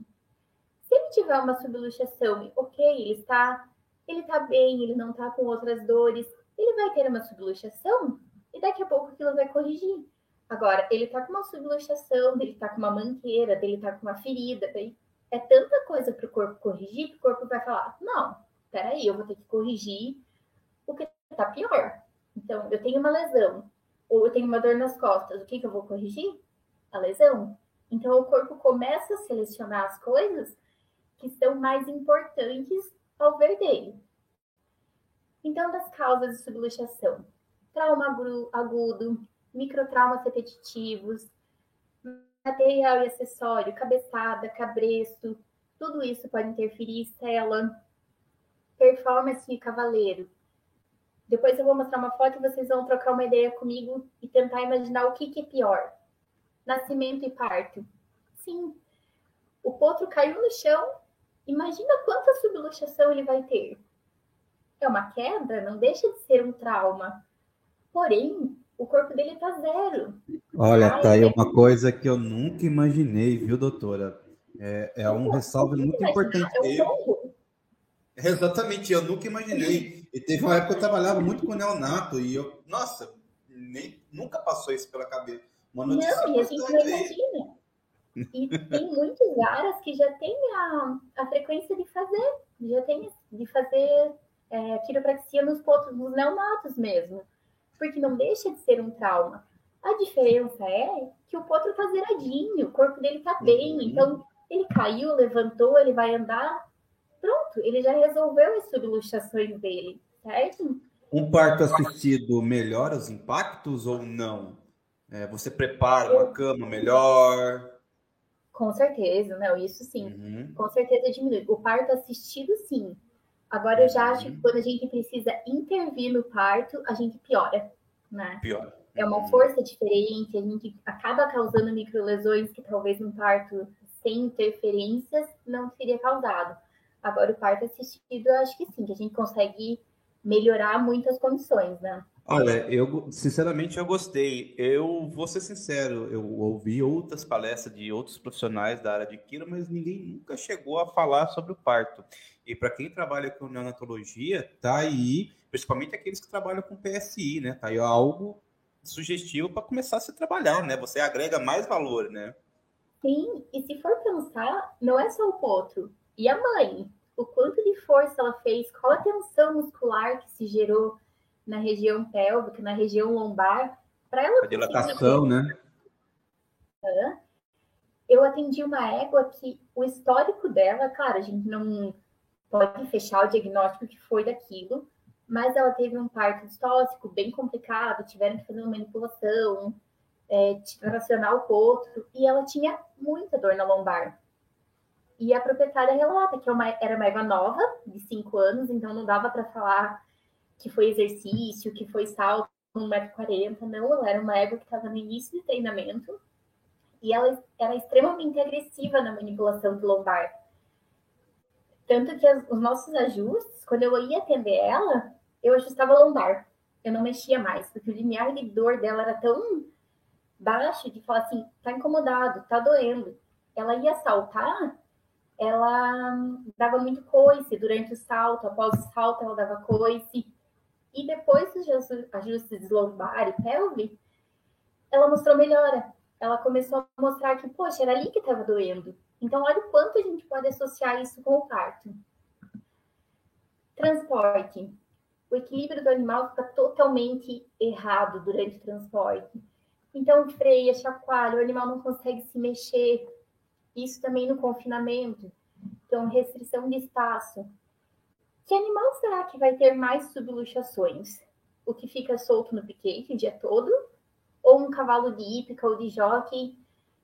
[SPEAKER 2] Se ele tiver uma subluxação, ok, ele está, ele está bem, ele não está com outras dores, ele vai ter uma subluxação e daqui a pouco aquilo vai corrigir. Agora, ele tá com uma subluxação, ele tá com uma manqueira, ele tá com uma ferida, é tanta coisa para o corpo corrigir que o corpo vai falar: não, peraí, eu vou ter que corrigir o que tá pior. Então, eu tenho uma lesão, ou eu tenho uma dor nas costas, o que, que eu vou corrigir? A lesão. Então, o corpo começa a selecionar as coisas que são mais importantes ao ver dele. Então, das causas de subluxação: trauma agudo, microtraumas repetitivos, material e acessório, cabeçada, cabresto, tudo isso pode interferir, cela, performance de cavaleiro. Depois eu vou mostrar uma foto e vocês vão trocar uma ideia comigo e tentar imaginar o que, que é pior. Nascimento e parto. Sim, o potro caiu no chão, imagina quanta subluxação ele vai ter é uma queda, não deixa de ser um trauma. Porém, o corpo dele está zero.
[SPEAKER 3] Olha, Ai, tá aí é... uma coisa que eu nunca imaginei, viu, doutora? É, é um ressalve muito importante. É um Exatamente, eu nunca imaginei. E teve uma época que eu trabalhava muito com neonato e eu, nossa, nem, nunca passou isso pela cabeça.
[SPEAKER 2] Uma notícia não, e a gente não imagina. E tem muitos áreas que já tem a, a frequência de fazer, já tem de fazer é, quiropraxia nos pontos, nos neonatos mesmo, porque não deixa de ser um trauma. A diferença é que o potro tá zeradinho, o corpo dele tá bem, uhum. então ele caiu, levantou, ele vai andar, pronto, ele já resolveu as subluxações dele, certo?
[SPEAKER 3] Um parto assistido melhora os impactos ou não? É, você prepara uma cama melhor?
[SPEAKER 2] Com certeza, não, isso sim. Uhum. Com certeza diminui. O parto assistido, sim. Agora, eu já acho que uhum. quando a gente precisa intervir no parto, a gente piora, né?
[SPEAKER 3] Piora.
[SPEAKER 2] É uma uhum. força diferente, a gente acaba causando microlesões que talvez um parto sem interferências não seria causado. Agora, o parto assistido, eu acho que sim, que a gente consegue melhorar muitas condições, né?
[SPEAKER 3] Olha, eu sinceramente eu gostei. Eu vou ser sincero, eu ouvi outras palestras de outros profissionais da área de quiro, mas ninguém nunca chegou a falar sobre o parto. E para quem trabalha com neonatologia, tá aí, principalmente aqueles que trabalham com PSI, né? Tá aí algo sugestivo para começar a se trabalhar, né? Você agrega mais valor, né?
[SPEAKER 2] Sim, e se for pensar, não é só o potro. E a mãe? O quanto de força ela fez, qual a tensão muscular que se gerou na região pélvica, na região lombar, para ela.
[SPEAKER 3] A dilatação, né?
[SPEAKER 2] Eu atendi uma égua que o histórico dela, claro, a gente não pode fechar o diagnóstico que foi daquilo, mas ela teve um parto distóxico bem complicado, tiveram que fazer uma manipulação, é, tracionar o potro, e ela tinha muita dor na lombar. E a proprietária relata que é era uma égua nova, de 5 anos, então não dava para falar que foi exercício, que foi salto, 1,40m, não, ela era uma égua que estava no início de treinamento, e ela era extremamente agressiva na manipulação do lombar. Tanto que os nossos ajustes, quando eu ia atender ela, eu ajustava lombar. Eu não mexia mais, porque o limiar de dor dela era tão baixo de falar assim, tá incomodado, tá doendo. Ela ia saltar, ela dava muito coice durante o salto, após o salto ela dava coice. E depois dos ajustes lombar e pelve, ela mostrou melhora. Ela começou a mostrar que, poxa, era ali que estava doendo. Então, olha o quanto a gente pode associar isso com o parto. Transporte. O equilíbrio do animal fica totalmente errado durante o transporte. Então, freia, chacoalha, o animal não consegue se mexer. Isso também no confinamento. Então, restrição de espaço. Que animal será que vai ter mais subluxações? O que fica solto no piquete o dia todo? Ou um cavalo de hípica ou de jockey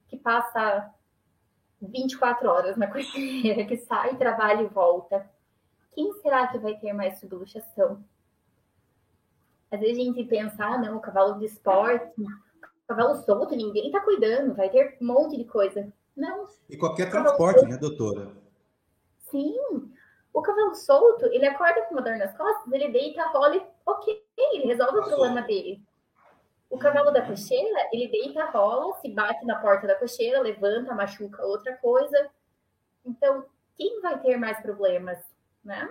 [SPEAKER 2] que passa 24 horas na *laughs* cocheira, que sai, trabalha e volta. Quem será que vai ter mais subluxação? Às vezes a gente pensa, ah, não, o cavalo de esporte, cavalo solto, ninguém tá cuidando, vai ter um monte de coisa. Não.
[SPEAKER 3] E qualquer transporte, né, doutora?
[SPEAKER 2] Sim. O cavalo solto, ele acorda com uma dor nas costas, ele deita, rola e ok, ele resolve Passou. o problema dele. O cavalo da cocheira, ele deita, rola, se bate na porta da cocheira, levanta, machuca outra coisa. Então, quem vai ter mais problemas, né?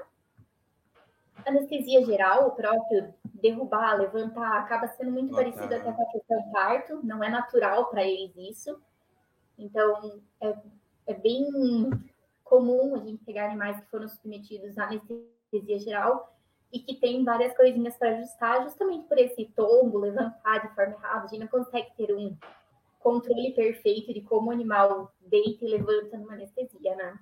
[SPEAKER 2] Anestesia geral, o próprio derrubar, levantar, acaba sendo muito Boa parecido até com a questão parto, não é natural para eles isso. Então, é, é bem comum a gente pegar animais que foram submetidos à anestesia geral e que tem várias coisinhas para ajustar, justamente por esse tombo, levantar de forma errada. A gente não consegue ter um controle perfeito de como o animal deita e levanta numa anestesia, né?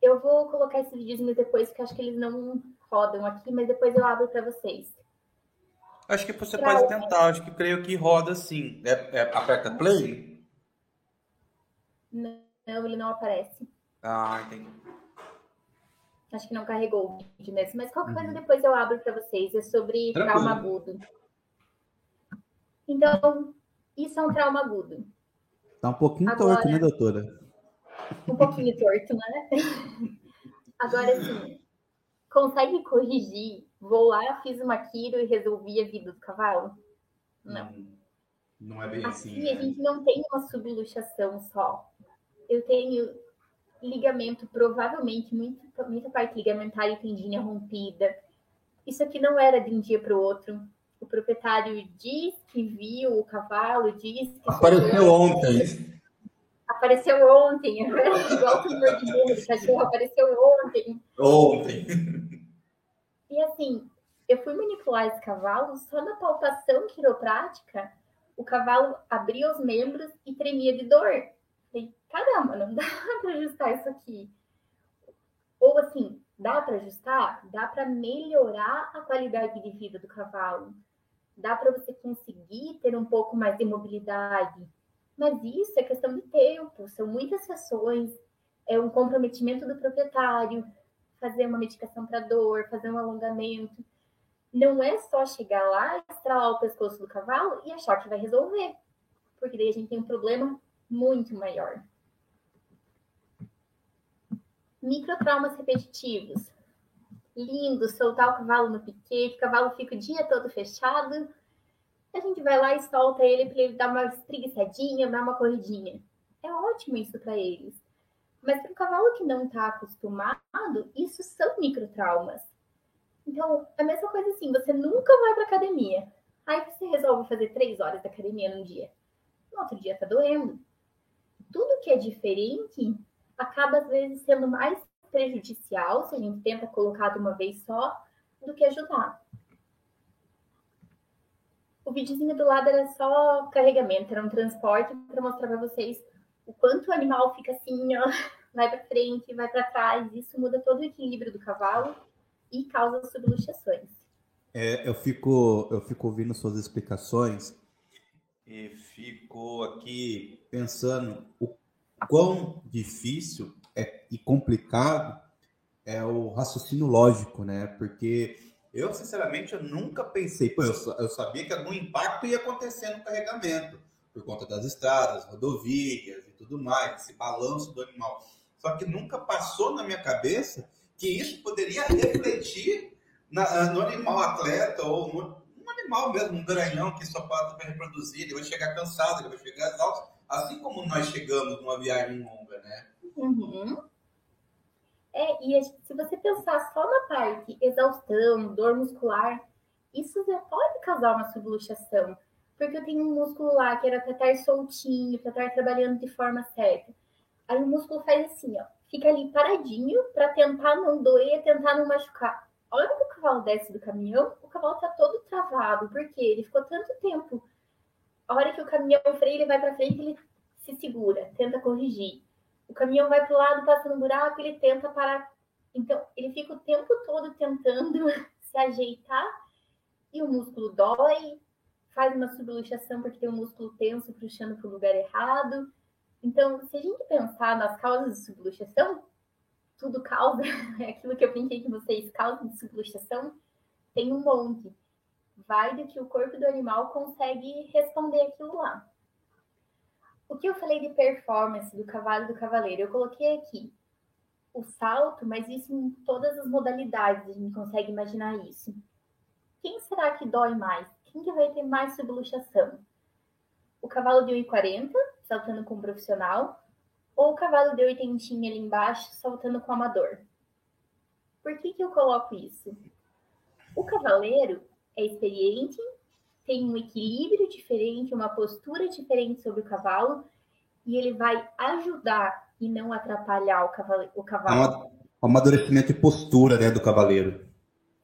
[SPEAKER 2] Eu vou colocar esses vídeos depois, porque acho que eles não rodam aqui, mas depois eu abro para vocês.
[SPEAKER 3] Acho que você pra pode tentar, acho que creio que roda sim. É, é, aperta play?
[SPEAKER 2] Não, ele não aparece.
[SPEAKER 3] Ah, entendi.
[SPEAKER 2] Acho que não carregou o vídeo mesmo, mas qualquer uhum. coisa depois eu abro para vocês. É sobre Tranquilo. trauma agudo. Então, isso é um trauma agudo.
[SPEAKER 3] Tá um pouquinho Agora, torto, né, doutora?
[SPEAKER 2] Um pouquinho torto, né? *laughs* Agora, sim, consegue corrigir? Vou lá, fiz uma quiro e resolvi a vida do cavalo? Não. Hum,
[SPEAKER 3] não é bem assim.
[SPEAKER 2] Aqui assim, a gente não tem uma subluxação só. Eu tenho ligamento, provavelmente, muita, muita parte ligamentar e tendinha rompida. Isso aqui não era de um dia para o outro. O proprietário diz que viu o cavalo, diz que.
[SPEAKER 3] Apareceu ontem.
[SPEAKER 2] Apareceu ontem, igual o tumor de burro cachorro, apareceu ontem.
[SPEAKER 3] Ontem.
[SPEAKER 2] E assim, eu fui manipular esse cavalo só na palpação quiroprática. O cavalo abria os membros e tremia de dor. Falei, caramba, não dá *laughs* para ajustar isso aqui. Ou assim, Dá para ajustar? Dá para melhorar a qualidade de vida do cavalo. Dá para você conseguir ter um pouco mais de mobilidade. Mas isso é questão de tempo, são muitas sessões, é um comprometimento do proprietário, fazer uma medicação para dor, fazer um alongamento. Não é só chegar lá, estralar o pescoço do cavalo e achar que vai resolver, porque daí a gente tem um problema muito maior. Microtraumas repetitivos. Lindo, soltar o cavalo no piquete, o cavalo fica o dia todo fechado. A gente vai lá e solta ele para ele dar uma espreguiçadinha, dar uma corridinha. É ótimo isso para eles. Mas para o cavalo que não está acostumado, isso são microtraumas. Então, a mesma coisa assim, você nunca vai para academia. Aí você resolve fazer três horas de academia num dia. No outro dia tá doendo. Tudo que é diferente acaba, às vezes, sendo mais prejudicial se a gente tenta colocar de uma vez só do que ajudar. O videozinho do lado era só carregamento, era um transporte para mostrar para vocês o quanto o animal fica assim, ó, *laughs* vai para frente, vai para trás. Isso muda todo o equilíbrio do cavalo e causa subluxações.
[SPEAKER 3] É, eu fico, eu fico ouvindo suas explicações e fico aqui pensando o quão difícil é, e complicado é o raciocínio lógico, né? Porque eu, sinceramente, eu nunca pensei, pô, eu, eu sabia que algum impacto ia acontecer no carregamento, por conta das estradas, rodovias e tudo mais, esse balanço do animal. Só que nunca passou na minha cabeça que isso poderia refletir na, no animal atleta ou no, no animal mesmo, um garanhão que só pode reproduzir, ele vai chegar cansado, ele vai chegar exausto, assim como nós chegamos numa viagem longa, né?
[SPEAKER 2] Uhum. É, e se você pensar só na parte exaustão, dor muscular, isso já pode causar uma subluxação. Porque eu tenho um músculo lá que era para estar soltinho, para estar trabalhando de forma certa. Aí o músculo faz assim, ó, fica ali paradinho para tentar não doer, tentar não machucar. A hora que o cavalo desce do caminhão, o cavalo tá todo travado, porque ele ficou tanto tempo. A hora que o caminhão freia, ele vai para frente, ele se segura, tenta corrigir. O caminhão vai para o lado, passa no buraco, ele tenta parar. Então, ele fica o tempo todo tentando *laughs* se ajeitar e o músculo dói, faz uma subluxação porque tem um músculo tenso puxando para o lugar errado. Então, se a gente pensar nas causas de subluxação, tudo causa, *laughs* é aquilo que eu brinquei com vocês, causa de subluxação, tem um monte. Vai do que o corpo do animal consegue responder aquilo lá. O que eu falei de performance do cavalo e do cavaleiro, eu coloquei aqui o salto, mas isso em todas as modalidades, a gente consegue imaginar isso. Quem será que dói mais? Quem que vai ter mais subluxação? O cavalo de 1,40, saltando com o profissional, ou o cavalo de 80 ali embaixo, saltando com o amador? Por que, que eu coloco isso? O cavaleiro é experiente, tem um equilíbrio diferente, uma postura diferente sobre o cavalo, e ele vai ajudar e não atrapalhar o cavalo. O cavalo.
[SPEAKER 3] É um amadurecimento de postura né, do cavaleiro.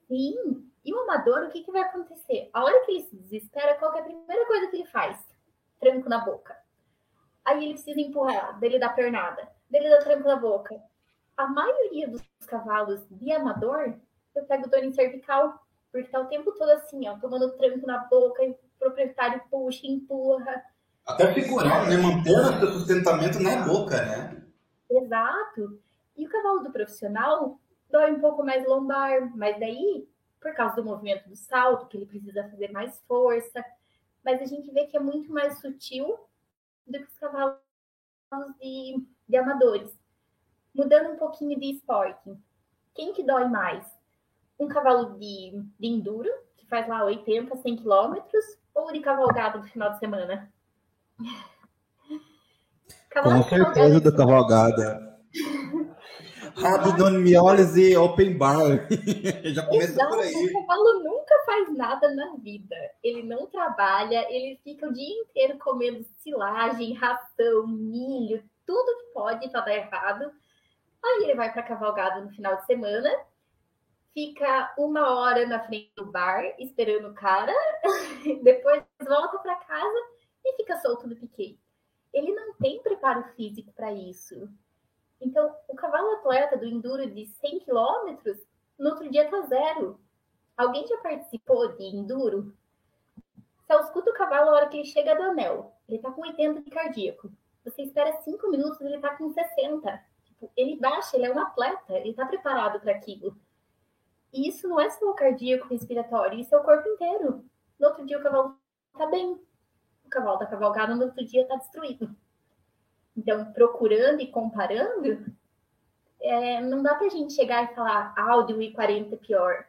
[SPEAKER 2] Sim, o amador, o que, que vai acontecer? A hora que ele se desespera, qual é a primeira coisa que ele faz? Tranco na boca. Aí ele precisa empurrar, dele dar pernada, dele dar tranco na boca. A maioria dos cavalos de amador, eu pego dor em cervical, porque tá o tempo todo assim, ó, tomando tranco na boca, e o proprietário puxa, empurra.
[SPEAKER 3] Até figurar, né? Manter o sustentamento na boca, né?
[SPEAKER 2] Exato. E o cavalo do profissional dói um pouco mais lombar, mas daí por causa do movimento do salto, que ele precisa fazer mais força. Mas a gente vê que é muito mais sutil do que os cavalos de, de amadores. Mudando um pouquinho de esporte, quem que dói mais? Um cavalo de, de enduro, que faz lá 80, 100 quilômetros, ou de cavalgada no final de semana?
[SPEAKER 3] Cavalo Com certeza da cavalgada. *laughs* Rabdomiólise Open Bar. *laughs* Já começa Exato, por aí.
[SPEAKER 2] O cavalo nunca faz nada na vida. Ele não trabalha, ele fica o dia inteiro comendo silagem, ração, milho, tudo que pode estar tá errado. Aí ele vai para cavalgada no final de semana, fica uma hora na frente do bar esperando o cara, *laughs* depois volta para casa e fica solto no piquete. Ele não tem preparo físico para isso. Então, o cavalo atleta do enduro de 100 km, no outro dia tá zero. Alguém já participou de enduro? Você escuta o cavalo a hora que ele chega do anel. Ele tá com 80 de cardíaco. Você espera 5 minutos, ele tá com 60. Tipo, ele baixa, ele é um atleta, ele tá preparado para aquilo. E isso não é só o cardíaco respiratório, isso é o corpo inteiro. No outro dia o cavalo tá bem. O cavalo da cavalgada no outro dia tá destruído. Então, procurando e comparando, é, não dá para a gente chegar e falar, ah, o de 1,40 é pior.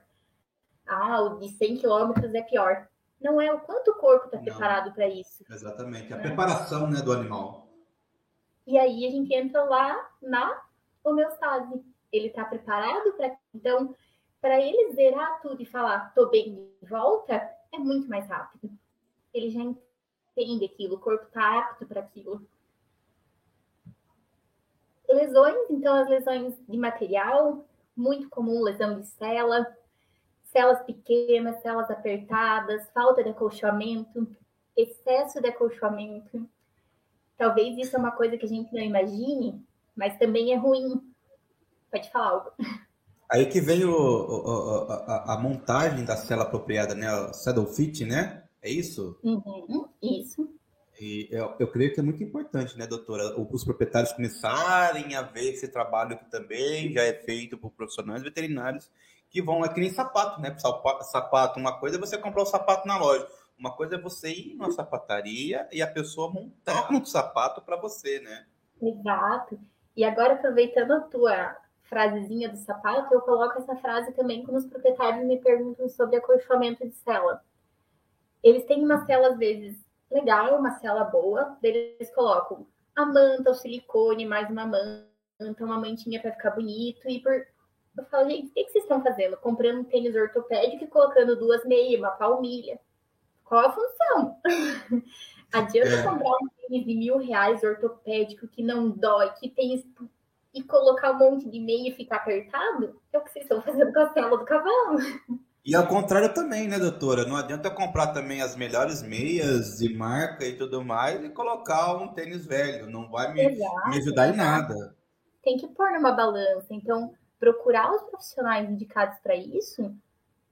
[SPEAKER 2] Ah, o de 100 quilômetros é pior. Não é o quanto o corpo está preparado para isso.
[SPEAKER 3] Exatamente, a preparação né, do animal.
[SPEAKER 2] E aí a gente entra lá na homeostase. Ele está preparado para. Então, para ele zerar tudo e falar, tô bem de volta, é muito mais rápido. Ele já entende aquilo, o corpo está apto para aquilo lesões, então as lesões de material, muito comum lesão de cela, celas pequenas, celas apertadas, falta de acolchoamento, excesso de acolchoamento. Talvez isso é uma coisa que a gente não imagine, mas também é ruim. Pode falar algo.
[SPEAKER 3] Aí que vem o, o, a, a, montagem da cela apropriada, né? O saddle fit, né? É isso?
[SPEAKER 2] Uhum, isso.
[SPEAKER 3] E eu, eu, creio que é muito importante, né, doutora, os proprietários começarem a ver esse trabalho que também já é feito por profissionais veterinários que vão, é que nem sapato, né? Sapato, uma coisa é você comprar o sapato na loja, uma coisa é você ir na sapataria e a pessoa montar um sapato para você, né?
[SPEAKER 2] Exato. E agora, aproveitando a tua frasezinha do sapato, eu coloco essa frase também quando os proprietários me perguntam sobre acolchoamento de cela. Eles têm uma cela, às vezes, legal, uma cela boa. Eles colocam a manta, o silicone, mais uma manta, uma mantinha para ficar bonito. E por... eu falo, gente, o que, vocês estão fazendo? Comprando um tênis ortopédico e colocando duas meias, uma palmilha. Qual a função? *laughs* Adianta é. comprar um tênis de mil reais ortopédico que não dói, que tem e colocar um monte de meia e ficar apertado? É o que vocês estão fazendo com a cela do cavalo. *laughs*
[SPEAKER 3] E ao contrário também, né, doutora? Não adianta comprar também as melhores meias de marca e tudo mais e colocar um tênis velho. Não vai me, me ajudar em nada.
[SPEAKER 2] Tem que pôr numa balança. Então, procurar os profissionais indicados para isso,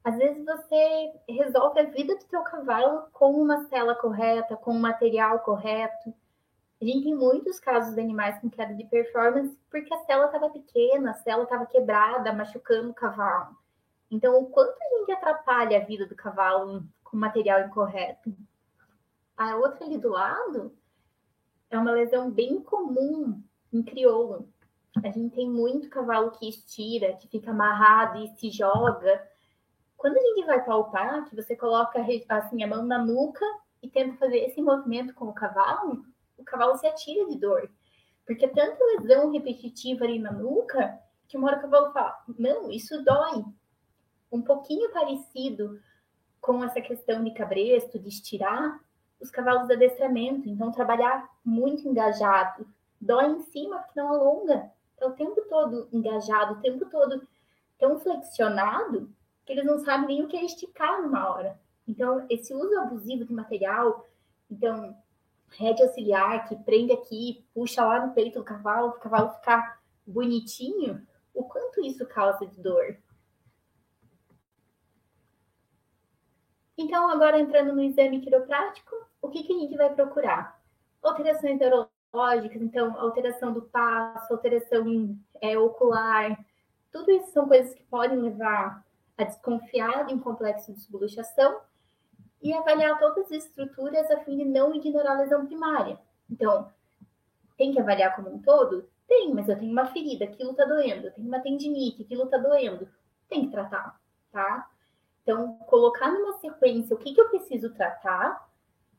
[SPEAKER 2] às vezes você resolve a vida do seu cavalo com uma cela correta, com um material correto. A gente tem muitos casos de animais com queda de performance porque a cela estava pequena, a cela estava quebrada, machucando o cavalo. Então, o quanto a gente atrapalha a vida do cavalo com material incorreto? A outra ali do lado é uma lesão bem comum em crioulo. A gente tem muito cavalo que estira, que fica amarrado e se joga. Quando a gente vai palpar, que você coloca assim a mão na nuca e tenta fazer esse movimento com o cavalo, o cavalo se atira de dor. Porque é tanta lesão repetitiva ali na nuca que uma hora o cavalo fala: Não, isso dói um pouquinho parecido com essa questão de cabresto, de estirar os cavalos de adestramento. Então, trabalhar muito engajado. Dói em cima porque não alonga. Está o tempo todo engajado, o tempo todo tão flexionado que eles não sabem nem o que é esticar numa hora. Então, esse uso abusivo de material, então, rede auxiliar que prende aqui, puxa lá no peito do cavalo, o cavalo ficar bonitinho, o quanto isso causa de dor? Então, agora entrando no exame quiroprático, o que, que a gente vai procurar? Alterações neurológicas, então, alteração do passo, alteração é, ocular, tudo isso são coisas que podem levar a desconfiar de um complexo de subluxação e avaliar todas as estruturas a fim de não ignorar a lesão primária. Então, tem que avaliar como um todo? Tem, mas eu tenho uma ferida, aquilo tá doendo. Eu tenho uma tendinite, aquilo tá doendo. Tem que tratar, tá? Então, colocar numa sequência o que, que eu preciso tratar,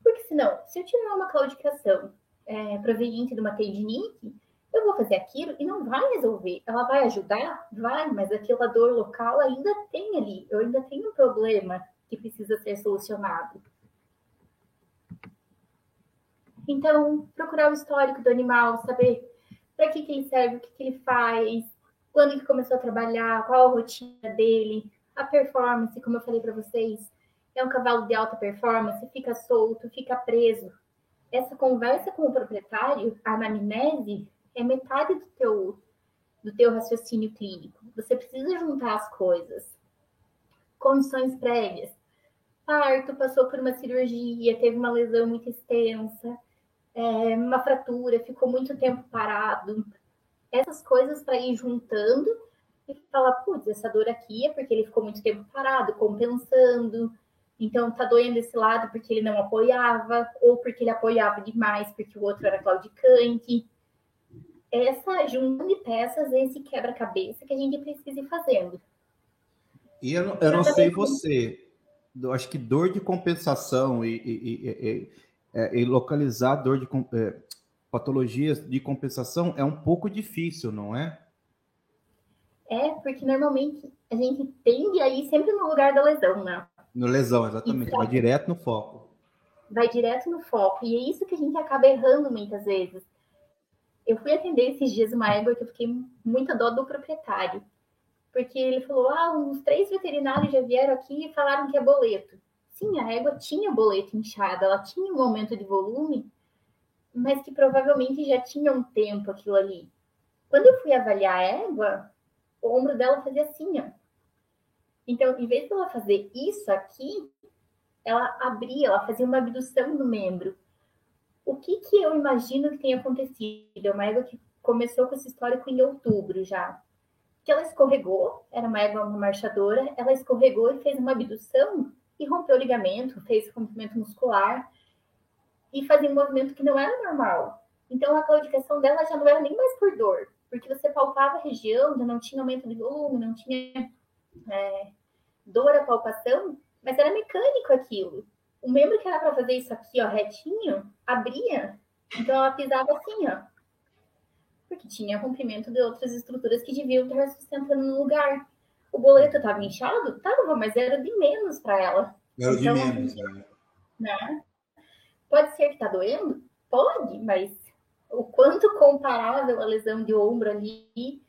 [SPEAKER 2] porque senão, se eu tiver uma claudicação é, proveniente de uma tendinite, eu vou fazer aquilo e não vai resolver. Ela vai ajudar? Vai, mas aquela dor local ainda tem ali. Eu ainda tenho um problema que precisa ser solucionado. Então, procurar o histórico do animal, saber para que, que ele serve, o que, que ele faz, quando ele começou a trabalhar, qual a rotina dele, a performance, como eu falei para vocês, é um cavalo de alta performance, fica solto, fica preso. Essa conversa com o proprietário, a anamnese, é metade do teu do teu raciocínio clínico. Você precisa juntar as coisas. Condições prévias. Parto, passou por uma cirurgia, teve uma lesão muito extensa, é, uma fratura, ficou muito tempo parado. Essas coisas para ir juntando e falar, putz, essa dor aqui é porque ele ficou muito tempo parado, compensando. Então tá doendo esse lado porque ele não apoiava, ou porque ele apoiava demais, porque o outro era claudicante essa junção de peças, esse quebra-cabeça que a gente precisa ir fazendo.
[SPEAKER 3] E eu, eu não sei você, eu acho que dor de compensação e, e, e, é, e localizar dor de é, patologias de compensação é um pouco difícil, não é?
[SPEAKER 2] É, porque normalmente a gente tende a ir sempre no lugar da lesão, né?
[SPEAKER 3] No lesão, exatamente. Então, vai direto no foco.
[SPEAKER 2] Vai direto no foco. E é isso que a gente acaba errando muitas vezes. Eu fui atender esses dias uma égua que eu fiquei muita dó do proprietário. Porque ele falou: ah, uns três veterinários já vieram aqui e falaram que é boleto. Sim, a égua tinha boleto inchada, ela tinha um aumento de volume, mas que provavelmente já tinha um tempo aquilo ali. Quando eu fui avaliar a égua, o ombro dela fazia assim, ó. Então, em vez de ela fazer isso aqui, ela abria, ela fazia uma abdução no membro o que, que eu imagino que tenha acontecido? É uma égua que começou com esse histórico em outubro já. Que ela escorregou, era uma égua uma marchadora, ela escorregou e fez uma abdução e rompeu o ligamento, fez rompimento muscular e fazia um movimento que não era normal. Então a claudicação dela já não era nem mais por dor, porque você palpava a região, já não tinha aumento de volume, não tinha é, dor a palpação, mas era mecânico aquilo o membro que era para fazer isso aqui, ó, retinho, abria. Então ela pisava assim, ó. Porque tinha rompimento de outras estruturas que deviam estar sustentando no lugar. O boleto estava inchado? Tava, mas era de menos para ela.
[SPEAKER 3] Era então, de menos, né?
[SPEAKER 2] né? Pode ser que tá doendo? Pode, mas o quanto comparável a lesão de ombro ali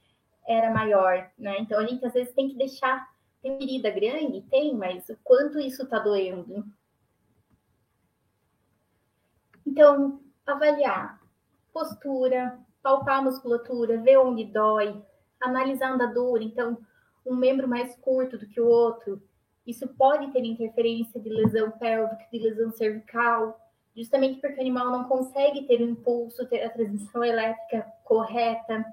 [SPEAKER 2] era maior, né? Então a gente às vezes tem que deixar. Tem ferida grande? Tem, mas o quanto isso tá doendo? Então, avaliar postura, palpar a musculatura, ver onde dói, analisar a andadura. Então, um membro mais curto do que o outro, isso pode ter interferência de lesão pélvica, de lesão cervical, justamente porque o animal não consegue ter o impulso, ter a transmissão elétrica correta.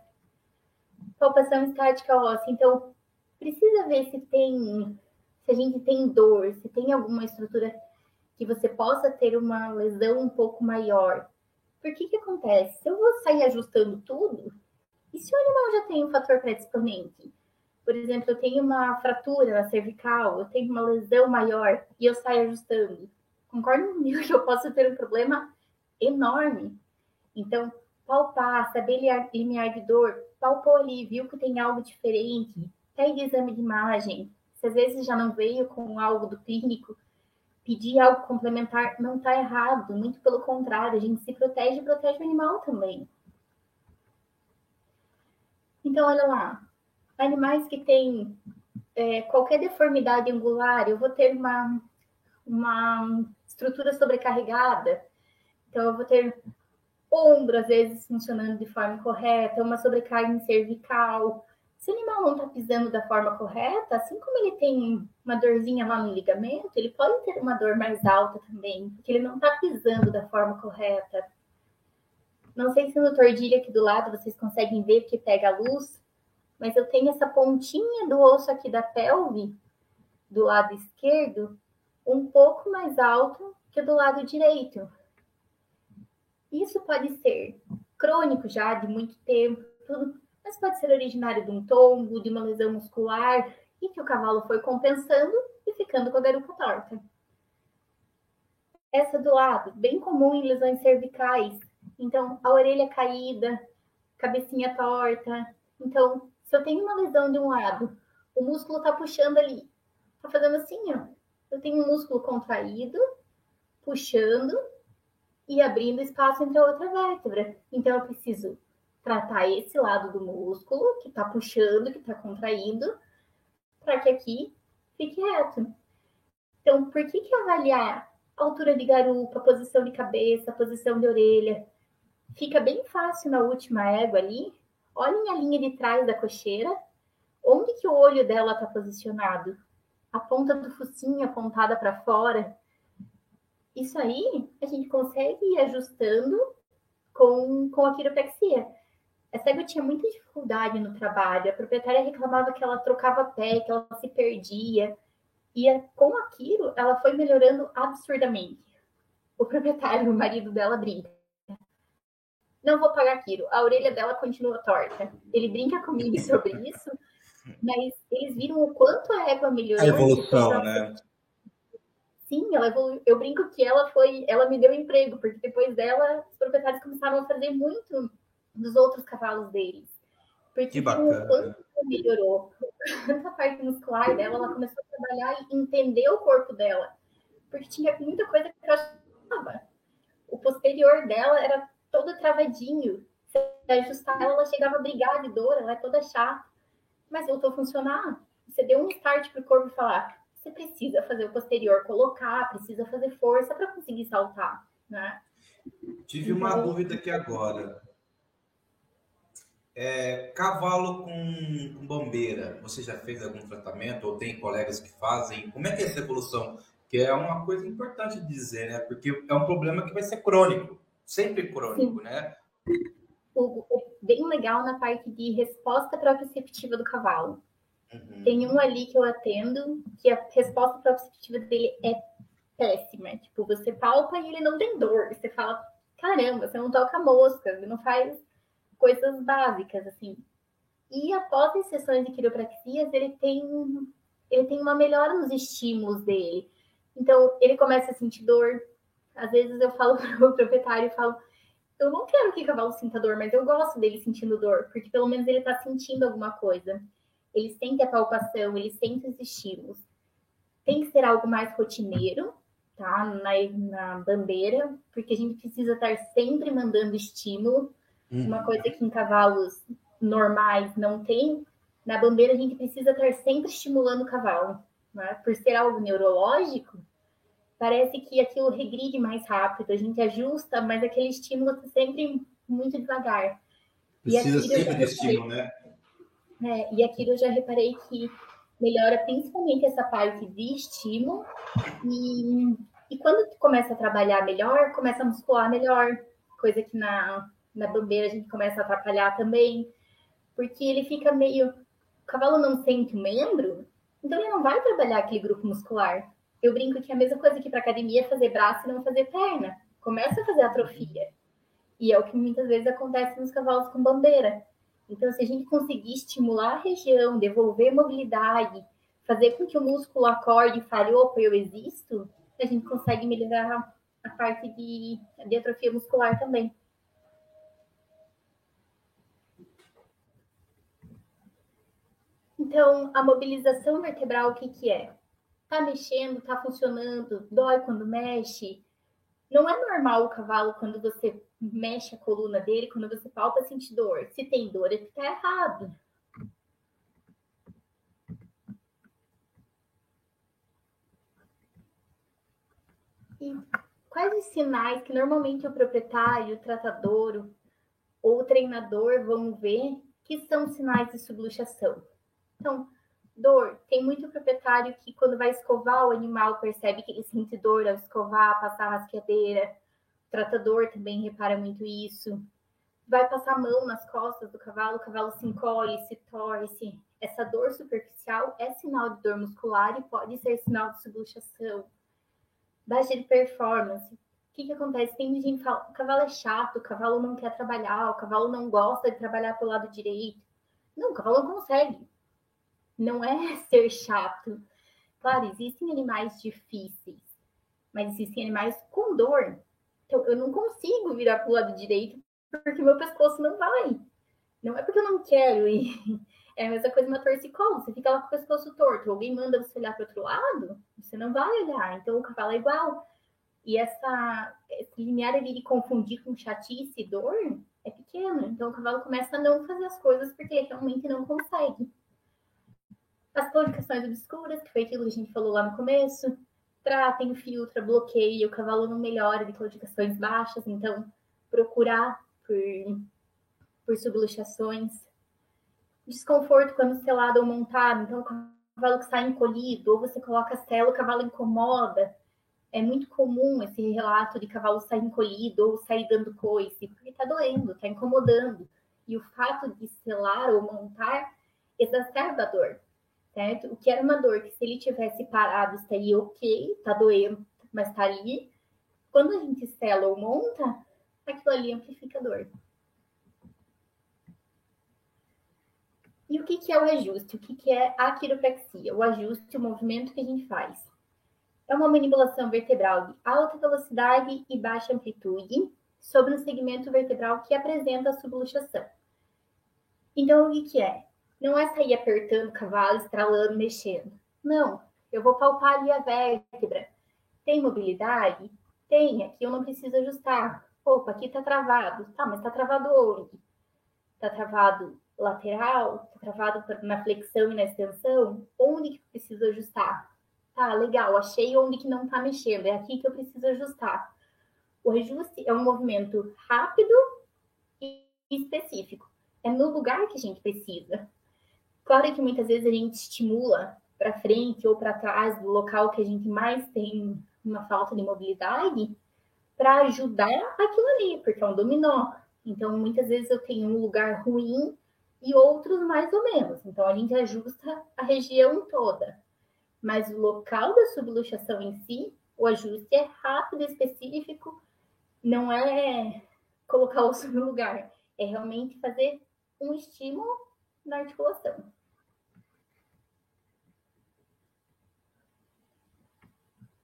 [SPEAKER 2] Palpação estática óssea. Então, precisa ver se tem, se a gente tem dor, se tem alguma estrutura que você possa ter uma lesão um pouco maior. Por que que acontece? Se eu vou sair ajustando tudo, e se o animal já tem um fator predisponente? Por exemplo, eu tenho uma fratura na cervical, eu tenho uma lesão maior e eu saio ajustando. Concorda *laughs* comigo que eu posso ter um problema enorme? Então, palpar, saber limiar de dor, palpou ali, viu que tem algo diferente, pega exame de imagem. Se às vezes já não veio com algo do clínico, pedir algo complementar não está errado, muito pelo contrário, a gente se protege e protege o animal também. Então, olha lá, animais que têm é, qualquer deformidade angular, eu vou ter uma, uma estrutura sobrecarregada, então eu vou ter ombro, às vezes, funcionando de forma correta, uma sobrecarga cervical, se o animal não está pisando da forma correta, assim como ele tem uma dorzinha lá no ligamento, ele pode ter uma dor mais alta também, porque ele não está pisando da forma correta. Não sei se no tordilho aqui do lado vocês conseguem ver que pega a luz, mas eu tenho essa pontinha do osso aqui da pelve, do lado esquerdo, um pouco mais alto que do lado direito. Isso pode ser crônico já, de muito tempo, tudo mas pode ser originário de um tombo, de uma lesão muscular, e que o cavalo foi compensando e ficando com a garupa torta. Essa do lado, bem comum em lesões cervicais. Então, a orelha caída, cabecinha torta. Então, se eu tenho uma lesão de um lado, o músculo está puxando ali, está fazendo assim, ó. Eu tenho um músculo contraído, puxando e abrindo espaço entre a outra vértebra. Então, eu preciso tratar esse lado do músculo que está puxando, que está contraindo, para que aqui fique reto. Então, por que, que avaliar altura de garupa, posição de cabeça, posição de orelha? Fica bem fácil na última égua ali. olhem a linha de trás da cocheira, onde que o olho dela está posicionado? A ponta do focinho apontada para fora. Isso aí a gente consegue ir ajustando com, com a quiropraxia. Essa égua tinha muita dificuldade no trabalho. A proprietária reclamava que ela trocava pé, que ela se perdia. E com aquilo, ela foi melhorando absurdamente. O proprietário, o marido dela, brinca. Não vou pagar aquilo. A orelha dela continua torta. Ele brinca comigo sobre isso, mas eles viram o quanto a égua melhorou.
[SPEAKER 3] A evolução, né?
[SPEAKER 2] Sim, ela evoluiu. Eu brinco que ela foi, ela me deu emprego, porque depois dela, os proprietários começaram a fazer muito dos outros cavalos deles. Porque
[SPEAKER 3] que bacana. quanto
[SPEAKER 2] melhorou. *laughs* Tanta parte muscular dela, ela começou a trabalhar e entender o corpo dela. Porque tinha muita coisa que eu achava. O posterior dela era todo travadinho. Se ajustar ela, ela chegava a brigar de dor, ela é toda chata. Mas voltou a funcionar. Você deu um start para o corpo falar: você precisa fazer o posterior colocar, precisa fazer força para conseguir saltar, né?
[SPEAKER 3] Tive uma então, dúvida aqui agora. É, cavalo com, com bombeira, você já fez algum tratamento ou tem colegas que fazem? Como é que é essa evolução? Que é uma coisa importante de dizer, né? Porque é um problema que vai ser crônico, sempre crônico, Sim. né?
[SPEAKER 2] O, bem legal na parte de resposta proprioceptiva do cavalo. Uhum. Tem um ali que eu atendo que a resposta proprioceptiva dele é péssima. Tipo, você palpa e ele não tem dor. Você fala, caramba, você não toca mosca, você não faz coisas básicas, assim. E após as sessões de quiropraxias, ele tem, ele tem uma melhora nos estímulos dele. Então, ele começa a sentir dor. Às vezes eu falo *laughs* para o proprietário, eu falo, eu não quero que o cavalo sinta dor, mas eu gosto dele sentindo dor, porque pelo menos ele está sentindo alguma coisa eles que a palpação, eles têm os estímulos. Tem que ser algo mais rotineiro, tá? Na, na bandeira, porque a gente precisa estar sempre mandando estímulo. Hum. Uma coisa que em cavalos normais não tem. Na bandeira a gente precisa estar sempre estimulando o cavalo. Né? Por ser algo neurológico, parece que aquilo regride mais rápido, a gente ajusta, mas aquele estímulo está sempre muito devagar.
[SPEAKER 3] Precisa sempre de estímulo, né?
[SPEAKER 2] É, e aquilo eu já reparei que melhora principalmente essa parte de estímulo. E, e quando começa a trabalhar melhor, começa a muscular melhor, coisa que na, na bandeira a gente começa a atrapalhar também, porque ele fica meio. O cavalo não sente o membro, então ele não vai trabalhar aquele grupo muscular. Eu brinco que é a mesma coisa que para academia fazer braço e não fazer perna. Começa a fazer atrofia. E é o que muitas vezes acontece nos cavalos com bandeira. Então, se a gente conseguir estimular a região, devolver mobilidade, fazer com que o músculo acorde e fale, opa, eu existo, a gente consegue melhorar a parte de, de atrofia muscular também. Então, a mobilização vertebral, o que, que é? Tá mexendo, tá funcionando, dói quando mexe. Não é normal o cavalo, quando você mexe a coluna dele, quando você palpa, sentir dor. Se tem dor, é que tá errado. E quais os sinais que normalmente o proprietário, o tratador ou o treinador vão ver que são sinais de subluxação? Então, dor. Tem muito proprietário que, quando vai escovar o animal, percebe que ele sente dor ao escovar, passar rasqueadeira tratador também repara muito isso. Vai passar a mão nas costas do cavalo, o cavalo se encolhe, se torce. Essa dor superficial é sinal de dor muscular e pode ser sinal de subluxação. Baixa de performance. O que, que acontece? Tem gente que fala, o cavalo é chato, o cavalo não quer trabalhar, o cavalo não gosta de trabalhar pelo lado direito. Não, o cavalo não consegue. Não é *laughs* ser chato. Claro, existem animais difíceis, mas existem animais com dor. Então, eu não consigo virar para o lado direito porque meu pescoço não vai. Não é porque eu não quero ir. *laughs* É a mesma coisa uma torcicolo. Você fica lá com o pescoço torto. Alguém manda você olhar para outro lado, você não vai olhar. Então, o cavalo é igual. E essa, esse limiar de confundir com chatice e dor é pequeno. Então, o cavalo começa a não fazer as coisas porque ele realmente não consegue. As claudicações obscuras, que foi aquilo que a gente falou lá no começo, tratem, filtra, bloqueia, o cavalo não melhora de claudicações baixas, então procurar por, por subluxações. desconforto quando selado ou montado, então o cavalo que sai encolhido, ou você coloca a sela, o cavalo incomoda. É muito comum esse relato de cavalo sair encolhido ou sair dando coice, porque está doendo, está incomodando. E o fato de selar ou montar exacerba a dor, certo? O que era uma dor que se ele tivesse parado estaria ok, está doendo, mas está ali. Quando a gente sela ou monta, aquilo ali amplifica a dor. E o que, que é o ajuste? O que, que é a quiropraxia? O ajuste, o movimento que a gente faz. É uma manipulação vertebral de alta velocidade e baixa amplitude sobre um segmento vertebral que apresenta subluxação. Então, o que, que é? Não é sair apertando o cavalo, estralando, mexendo. Não, eu vou palpar ali a vértebra. Tem mobilidade? Tem, aqui eu não preciso ajustar. Opa, aqui tá travado. Tá, mas tá travado onde? Tá travado lateral, tá travado na flexão e na extensão, onde que eu preciso ajustar? Tá, legal, achei onde que não tá mexendo, é aqui que eu preciso ajustar. O ajuste é um movimento rápido e específico. É no lugar que a gente precisa. Claro que muitas vezes a gente estimula para frente ou para trás do local que a gente mais tem uma falta de mobilidade para ajudar aquilo ali, porque é um dominó. Então, muitas vezes eu tenho um lugar ruim e outros mais ou menos. Então a gente ajusta a região toda. Mas o local da subluxação em si, o ajuste é rápido, específico, não é colocar o *laughs* no lugar, é realmente fazer um estímulo na articulação.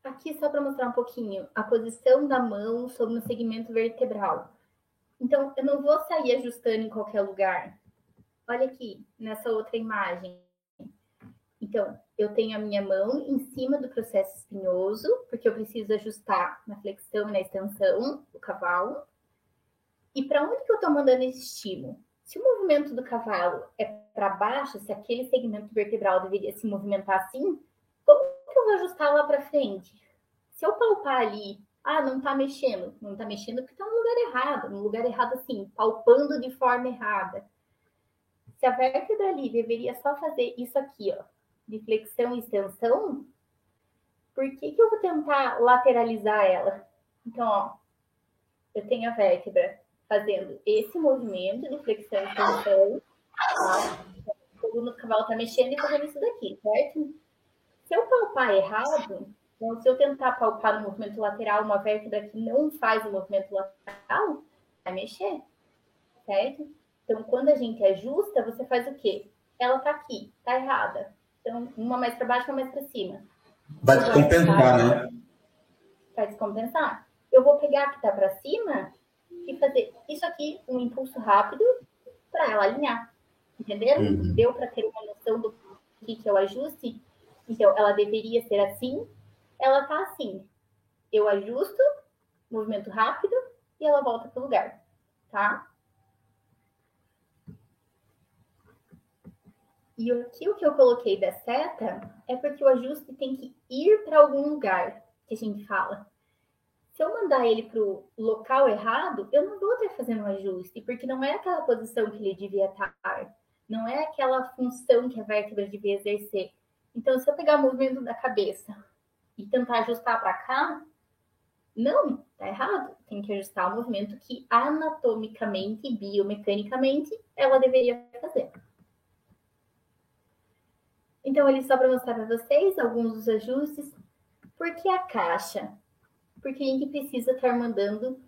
[SPEAKER 2] Aqui só para mostrar um pouquinho a posição da mão sobre o segmento vertebral. Então, eu não vou sair ajustando em qualquer lugar. Olha aqui, nessa outra imagem. Então, eu tenho a minha mão em cima do processo espinhoso, porque eu preciso ajustar na flexão e na extensão do cavalo. E para onde que eu estou mandando esse estímulo? Se o movimento do cavalo é para baixo, se aquele segmento vertebral deveria se movimentar assim, que eu vou ajustar lá para frente? Se eu palpar ali, ah, não está mexendo, não está mexendo porque está no lugar errado, no lugar errado assim, palpando de forma errada se a vértebra ali deveria só fazer isso aqui, ó, de flexão e extensão, por que, que eu vou tentar lateralizar ela? Então, ó, eu tenho a vértebra fazendo esse movimento de flexão e extensão, tá? O cavalo está mexendo e fazendo isso daqui, certo? Se eu palpar errado, então se eu tentar palpar no movimento lateral uma vértebra que não faz o movimento lateral, vai mexer, certo? Então, quando a gente ajusta, você faz o quê? Ela tá aqui, tá errada. Então, uma mais para baixo, uma mais para cima.
[SPEAKER 3] Vai descompensar, né?
[SPEAKER 2] Vai descompensar. Eu vou pegar a que tá para cima e fazer isso aqui, um impulso rápido, para ela alinhar. Entenderam? Uhum. Deu para ter uma noção do que, que é o ajuste? Então, ela deveria ser assim, ela tá assim. Eu ajusto, movimento rápido, e ela volta pro lugar, tá? E aqui o que eu coloquei da seta é porque o ajuste tem que ir para algum lugar, que a gente fala. Se eu mandar ele para o local errado, eu não vou estar fazendo um ajuste, porque não é aquela posição que ele devia estar, não é aquela função que a vértebra devia exercer. Então, se eu pegar o movimento da cabeça e tentar ajustar para cá, não, tá errado. Tem que ajustar o movimento que anatomicamente e biomecanicamente ela deveria fazer. Então, ali só para mostrar para vocês alguns dos ajustes. Por que a caixa? Porque a gente precisa estar mandando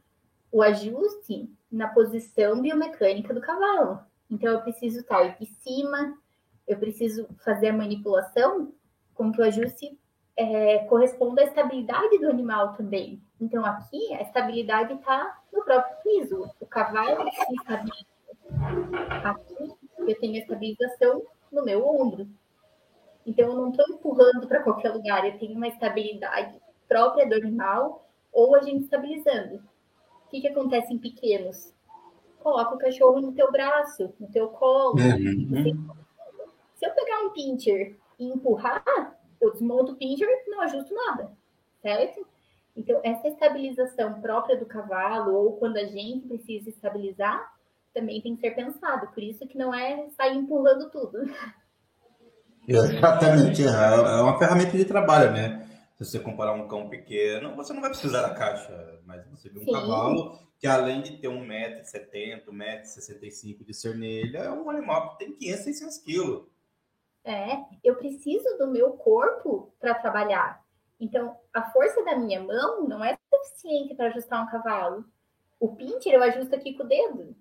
[SPEAKER 2] o ajuste na posição biomecânica do cavalo. Então, eu preciso estar de cima, eu preciso fazer a manipulação com que o ajuste é, corresponda à estabilidade do animal também. Então, aqui, a estabilidade está no próprio piso. O cavalo se estabiliza. Aqui, eu tenho a estabilização no meu ombro. Então, eu não estou empurrando para qualquer lugar, eu tenho uma estabilidade própria do animal ou a gente estabilizando. O que, que acontece em pequenos? Coloca o cachorro no teu braço, no teu colo. Uhum. Se eu pegar um pincher e empurrar, eu desmonto o pincher não ajusto nada, certo? Então, essa estabilização própria do cavalo, ou quando a gente precisa estabilizar, também tem que ser pensado. Por isso que não é sair empurrando tudo.
[SPEAKER 3] Exatamente, é, é uma ferramenta de trabalho, né? Se você comparar um cão pequeno, você não vai precisar da caixa, mas você vê um Sim. cavalo que além de ter 1,70m, 1,65m de cernelha, é um animal que tem 500, 600 quilos.
[SPEAKER 2] É, eu preciso do meu corpo para trabalhar. Então, a força da minha mão não é suficiente para ajustar um cavalo. O pincher eu ajusto aqui com o dedo.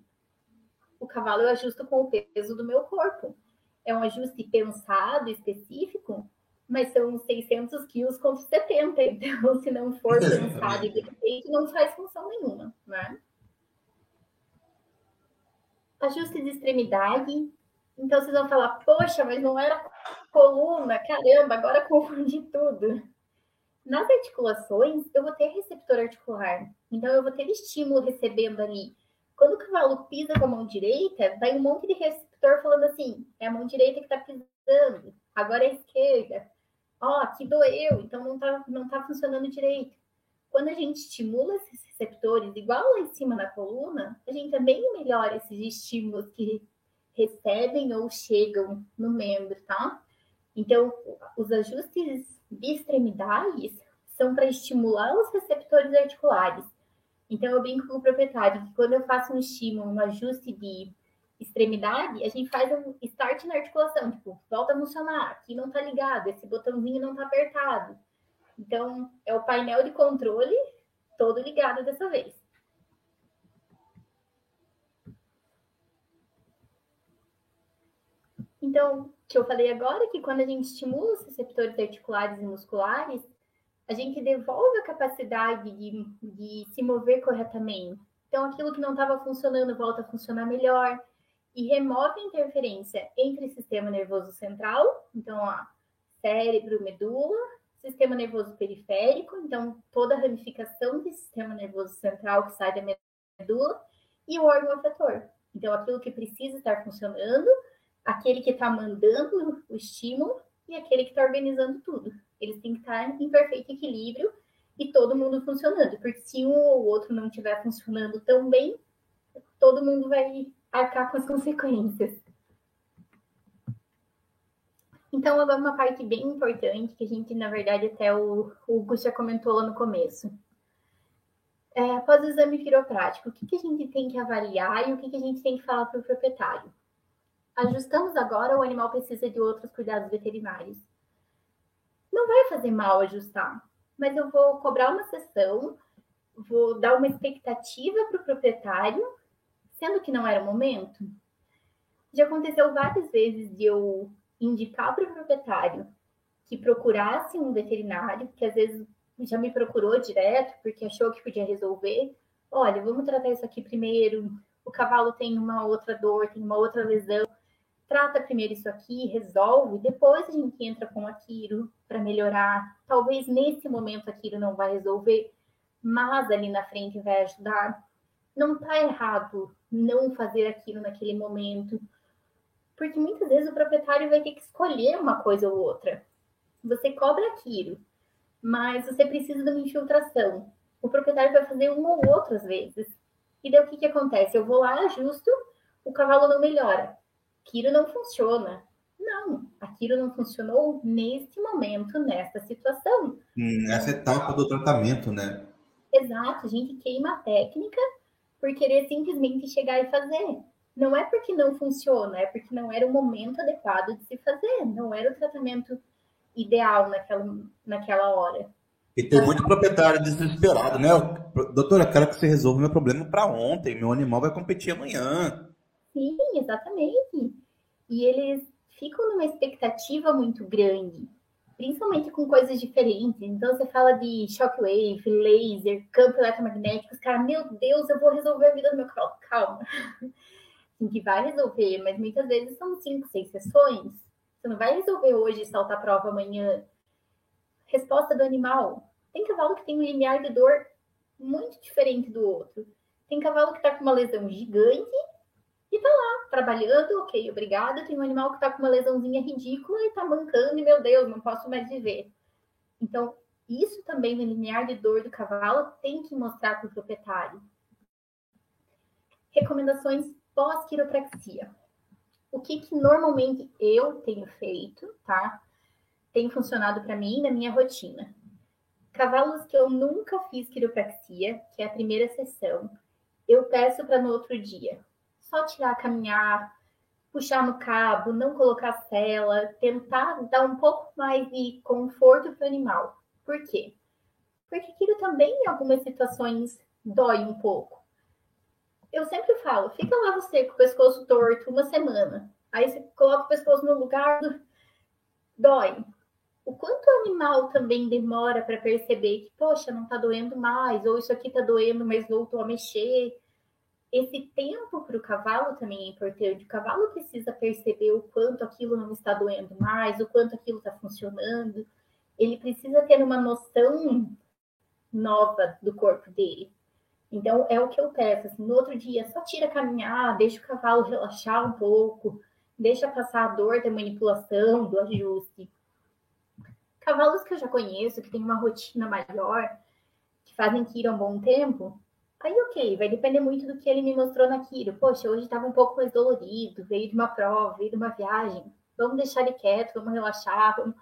[SPEAKER 2] O cavalo eu ajusto com o peso do meu corpo. É um ajuste pensado, específico, mas são 600 quilos contra 70. Então, se não for pensado e feito, não faz função nenhuma, né? Ajuste de extremidade. Então, vocês vão falar, poxa, mas não era coluna, caramba, agora confundi tudo. Nas articulações, eu vou ter receptor articular. Então, eu vou ter estímulo recebendo ali. Quando o cavalo pisa com a mão direita, vai um monte de receptor falando assim: é a mão direita que está pisando, agora é a esquerda. Ó, oh, aqui doeu, então não está não tá funcionando direito. Quando a gente estimula esses receptores, igual lá em cima na coluna, a gente também melhora esses estímulos que recebem ou chegam no membro, tá? Então, os ajustes de extremidades são para estimular os receptores articulares. Então, eu brinco com o proprietário que quando eu faço um estímulo, um ajuste de extremidade, a gente faz um start na articulação, tipo, volta a funcionar, aqui não tá ligado, esse botãozinho não tá apertado. Então, é o painel de controle todo ligado dessa vez. Então, que eu falei agora, que quando a gente estimula os receptores articulares e musculares, a gente devolve a capacidade de, de se mover corretamente. Então, aquilo que não estava funcionando volta a funcionar melhor e remove a interferência entre sistema nervoso central, então, ó, cérebro, medula, sistema nervoso periférico, então, toda a ramificação do sistema nervoso central que sai da medula, e o órgão afetor. Então, aquilo que precisa estar funcionando aquele que está mandando o estímulo e aquele que está organizando tudo. Eles têm que estar em perfeito equilíbrio e todo mundo funcionando, porque se um ou outro não estiver funcionando tão bem, todo mundo vai arcar com as consequências. Então, agora uma parte bem importante, que a gente, na verdade, até o, o Hugo já comentou lá no começo. É, após o exame quiroprático, o que, que a gente tem que avaliar e o que, que a gente tem que falar para o proprietário? Ajustamos agora, o animal precisa de outros cuidados veterinários. Não vai fazer mal ajustar, mas eu vou cobrar uma sessão, vou dar uma expectativa para o proprietário, sendo que não era o momento. Já aconteceu várias vezes de eu indicar para o proprietário que procurasse um veterinário, que às vezes já me procurou direto porque achou que podia resolver. Olha, vamos tratar isso aqui primeiro. O cavalo tem uma outra dor, tem uma outra lesão trata primeiro isso aqui, resolve, depois a gente entra com aquilo para melhorar. Talvez nesse momento aquilo não vai resolver, mas ali na frente vai ajudar. Não está errado não fazer aquilo naquele momento, porque muitas vezes o proprietário vai ter que escolher uma coisa ou outra. Você cobra aquilo, mas você precisa de uma infiltração. O proprietário vai fazer uma ou outra às vezes. E daí o que, que acontece? Eu vou lá, ajusto, o cavalo não melhora aquilo não funciona. Não, aquilo não funcionou neste momento, nesta situação.
[SPEAKER 3] Nessa etapa do tratamento, né?
[SPEAKER 2] Exato, a gente queima a técnica por querer simplesmente chegar e fazer. Não é porque não funciona, é porque não era o momento adequado de se fazer, não era o tratamento ideal naquela, naquela hora.
[SPEAKER 3] E tem muito proprietário desesperado, né? Doutora, eu quero que você resolva meu problema para ontem, meu animal vai competir amanhã.
[SPEAKER 2] Sim, exatamente. E eles ficam numa expectativa muito grande, principalmente com coisas diferentes. Então, você fala de shockwave, laser, campo eletromagnético, os caras, meu Deus, eu vou resolver a vida do meu cavalo. *laughs* Calma. Gente vai resolver, mas muitas vezes são cinco, seis sessões. Você não vai resolver hoje e saltar a prova amanhã. Resposta do animal. Tem cavalo que tem um limiar de dor muito diferente do outro. Tem cavalo que está com uma lesão gigante e tá lá, trabalhando, ok, obrigada. Tem um animal que tá com uma lesãozinha ridícula e tá mancando, e meu Deus, não posso mais viver. Então, isso também no limiar de dor do cavalo tem que mostrar para o proprietário. Recomendações pós-quiropraxia. O que, que normalmente eu tenho feito, tá? Tem funcionado para mim na minha rotina. Cavalos que eu nunca fiz quiropraxia, que é a primeira sessão, eu peço para no outro dia só tirar, caminhar, puxar no cabo, não colocar cela, tentar dar um pouco mais de conforto para o animal. Por quê? Porque aquilo também, em algumas situações, dói um pouco. Eu sempre falo, fica lá você com o pescoço torto uma semana. Aí você coloca o pescoço no lugar, dói. O quanto o animal também demora para perceber que, poxa, não está doendo mais, ou isso aqui está doendo, mas voltou a mexer esse tempo para o cavalo também é importante. O cavalo precisa perceber o quanto aquilo não está doendo mais, o quanto aquilo está funcionando. Ele precisa ter uma noção nova do corpo dele. Então, é o que eu peço. Assim, no outro dia, só tira caminhar, deixa o cavalo relaxar um pouco, deixa passar a dor da manipulação, do ajuste. Cavalos que eu já conheço, que têm uma rotina maior, que fazem que ir um bom tempo, Aí, ok, vai depender muito do que ele me mostrou na Kiro. Poxa, hoje estava um pouco mais dolorido, veio de uma prova, veio de uma viagem. Vamos deixar ele quieto, vamos relaxar. Vamos...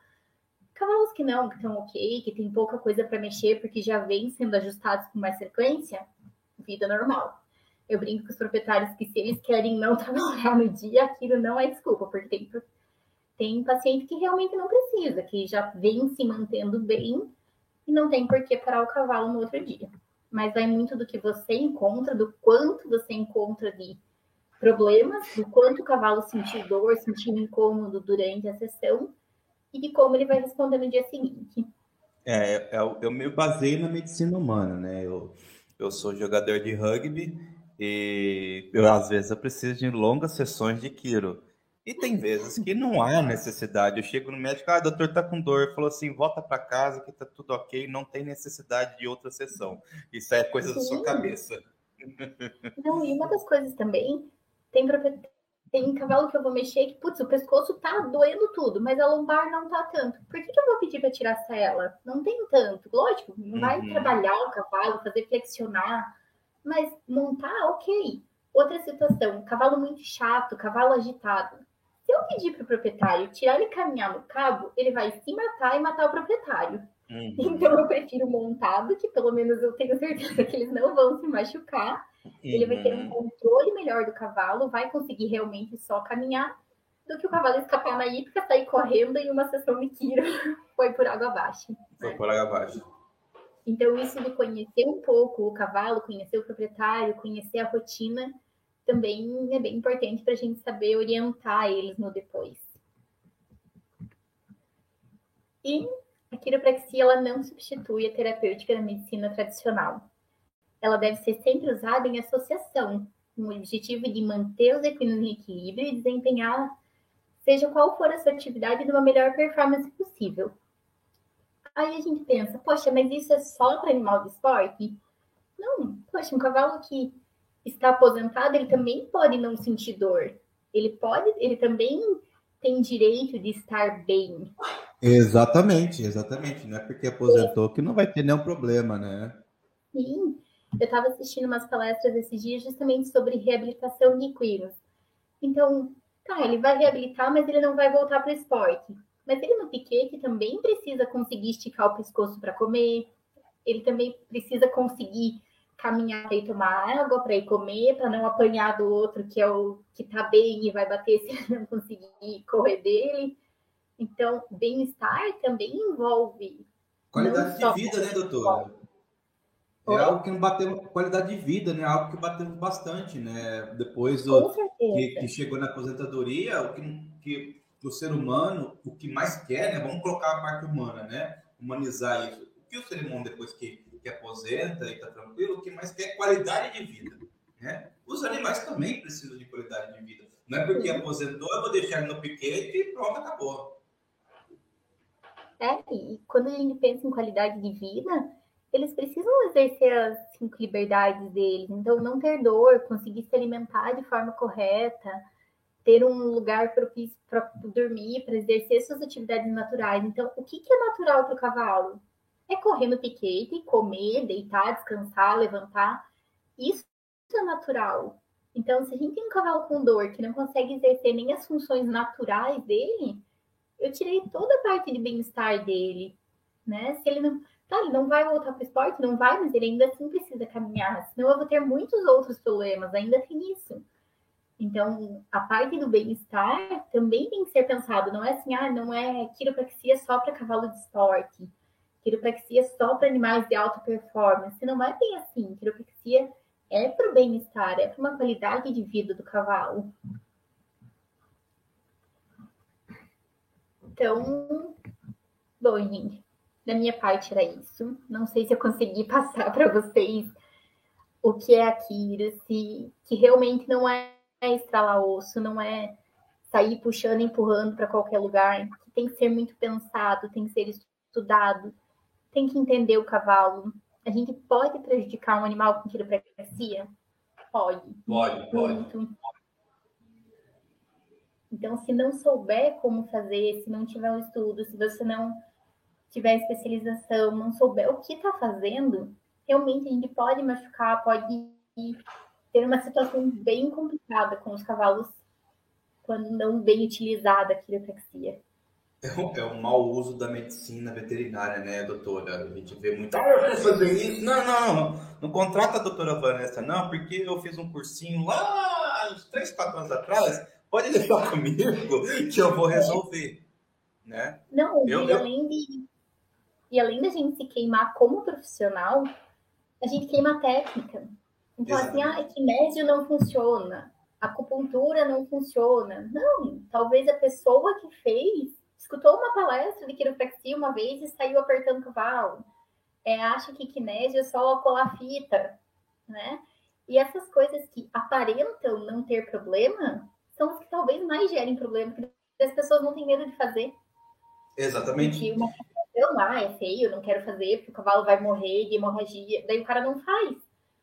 [SPEAKER 2] Cavalos que não, que estão ok, que tem pouca coisa para mexer, porque já vem sendo ajustados com mais frequência, vida normal. Eu brinco com os proprietários que se eles querem não *laughs* trabalhar no dia, aquilo não é desculpa, porque tem, tem paciente que realmente não precisa, que já vem se mantendo bem e não tem por que parar o cavalo no outro dia mas vai muito do que você encontra, do quanto você encontra de problemas, do quanto o cavalo sentiu dor, sentiu incômodo durante a sessão e de como ele vai responder no dia seguinte.
[SPEAKER 1] É, eu, eu me baseio na medicina humana, né? Eu, eu sou jogador de rugby e eu, às vezes eu preciso de longas sessões de quiro. E tem vezes que não há necessidade. Eu chego no médico, ah, doutor tá com dor. Falou assim, volta para casa que tá tudo ok, não tem necessidade de outra sessão. Isso é coisa Sim. da sua cabeça.
[SPEAKER 2] Não, e uma das coisas também, tem, tem cavalo que eu vou mexer que, putz, o pescoço tá doendo tudo, mas a lombar não tá tanto. Por que, que eu vou pedir para tirar ela? Não tem tanto. Lógico, não vai uhum. trabalhar o cavalo, fazer flexionar, mas tá ok. Outra situação, cavalo muito chato, cavalo agitado se eu pedir para o proprietário tirar ele caminhar no cabo, ele vai se matar e matar o proprietário. Uhum. Então eu prefiro montado, que pelo menos eu tenho certeza que eles não vão se machucar. Uhum. Ele vai ter um uhum. controle melhor do cavalo, vai conseguir realmente só caminhar, do que o cavalo escapar na hípica, sair correndo em uma sessão de tiro *laughs* foi por água abaixo.
[SPEAKER 1] Foi né? por água abaixo.
[SPEAKER 2] Então, isso de conhecer um pouco o cavalo, conhecer o proprietário, conhecer a rotina, também é bem importante para a gente saber orientar eles no depois. E a quiropraxia ela não substitui a terapêutica da medicina tradicional. Ela deve ser sempre usada em associação, com o objetivo de manter os equinos em equilíbrio e desempenhar, seja qual for a sua atividade, de uma melhor performance possível. Aí a gente pensa, poxa, mas isso é só para animal de esporte? Não, poxa, um cavalo que está aposentado, ele também pode não sentir dor. Ele pode, ele também tem direito de estar bem.
[SPEAKER 3] Exatamente, exatamente. Não é porque aposentou que não vai ter nenhum problema, né?
[SPEAKER 2] Sim. Eu estava assistindo umas palestras esses dias justamente sobre reabilitação de equinos. Então, tá, ele vai reabilitar, mas ele não vai voltar para o esporte. Mas ele no piquete também precisa conseguir esticar o pescoço para comer. Ele também precisa conseguir caminhar e tomar água para ir comer, para não apanhar do outro que é o que está bem e vai bater *laughs* se não conseguir correr dele. Então, bem-estar também envolve
[SPEAKER 3] qualidade de vida, né, doutora? É algo que não batemos qualidade de vida, né? Algo que batemos bastante, né? Depois do que, que, chegou na aposentadoria, o que, que o ser humano, o que mais quer, né? Vamos colocar a parte humana, né? Humanizar isso. O que o ser humano depois que que aposenta e está tranquilo, o que mais quer é qualidade de vida. Né? Os animais também precisam de qualidade de vida. Não é porque aposentou, eu vou deixar ele no piquete e pronto, acabou.
[SPEAKER 2] É, e quando a gente pensa em qualidade de vida, eles precisam exercer as cinco liberdades deles. Então, não ter dor, conseguir se alimentar de forma correta, ter um lugar propício para dormir, para exercer suas atividades naturais. Então, o que, que é natural para o cavalo? É correr no piquete, comer, deitar, descansar, levantar. Isso é natural. Então, se a gente tem um cavalo com dor que não consegue exercer nem as funções naturais dele, eu tirei toda a parte de bem-estar dele, né? Se ele não, tá, ele não vai voltar para o esporte, não vai, mas ele ainda assim precisa caminhar, senão eu vou ter muitos outros problemas, ainda tem isso. Então, a parte do bem-estar também tem que ser pensado, não é assim, ah, não é quiropraxia só para cavalo de esporte, quiropraxia só para animais de alta performance, não é bem assim, quiropraxia é para o bem-estar, é para uma qualidade de vida do cavalo. Então, bom, gente, da minha parte era isso. Não sei se eu consegui *laughs* passar para vocês o que é a Kira, se que realmente não é estralar osso, não é sair puxando, empurrando para qualquer lugar, tem que ser muito pensado, tem que ser estudado, tem que entender o cavalo. A gente pode prejudicar um animal com quiropraxia?
[SPEAKER 3] Pode. Pode, pode. Muito.
[SPEAKER 2] Então, se não souber como fazer, se não tiver um estudo, se você não tiver especialização, não souber o que está fazendo, realmente a gente pode machucar, pode ter uma situação bem complicada com os cavalos quando não bem utilizada a quiropraxia.
[SPEAKER 3] É um, é um mau uso da medicina veterinária, né, doutora? A gente vê muito. Ah, fazer isso. Não, não, não. Não contrata a doutora Vanessa, não, porque eu fiz um cursinho lá uns 3, 4 anos atrás pode deixar comigo que eu vou resolver, né?
[SPEAKER 2] Não, eu, e, eu... Além de, e além da gente se queimar como profissional, a gente queima a técnica. Então, assim, Exatamente. assim, ah, kinésio não funciona, acupuntura não funciona. Não, talvez a pessoa que fez escutou uma palestra de quiropraxia uma vez e saiu apertando o cavalo. É, acha que kinésio é só colar fita, né? E essas coisas que aparentam não ter problema, são os que talvez mais gerem problema, porque as pessoas não têm medo de fazer.
[SPEAKER 3] Exatamente.
[SPEAKER 2] Porque uma eu, ah, é feio, não quero fazer, porque o cavalo vai morrer de hemorragia. Daí o cara não faz.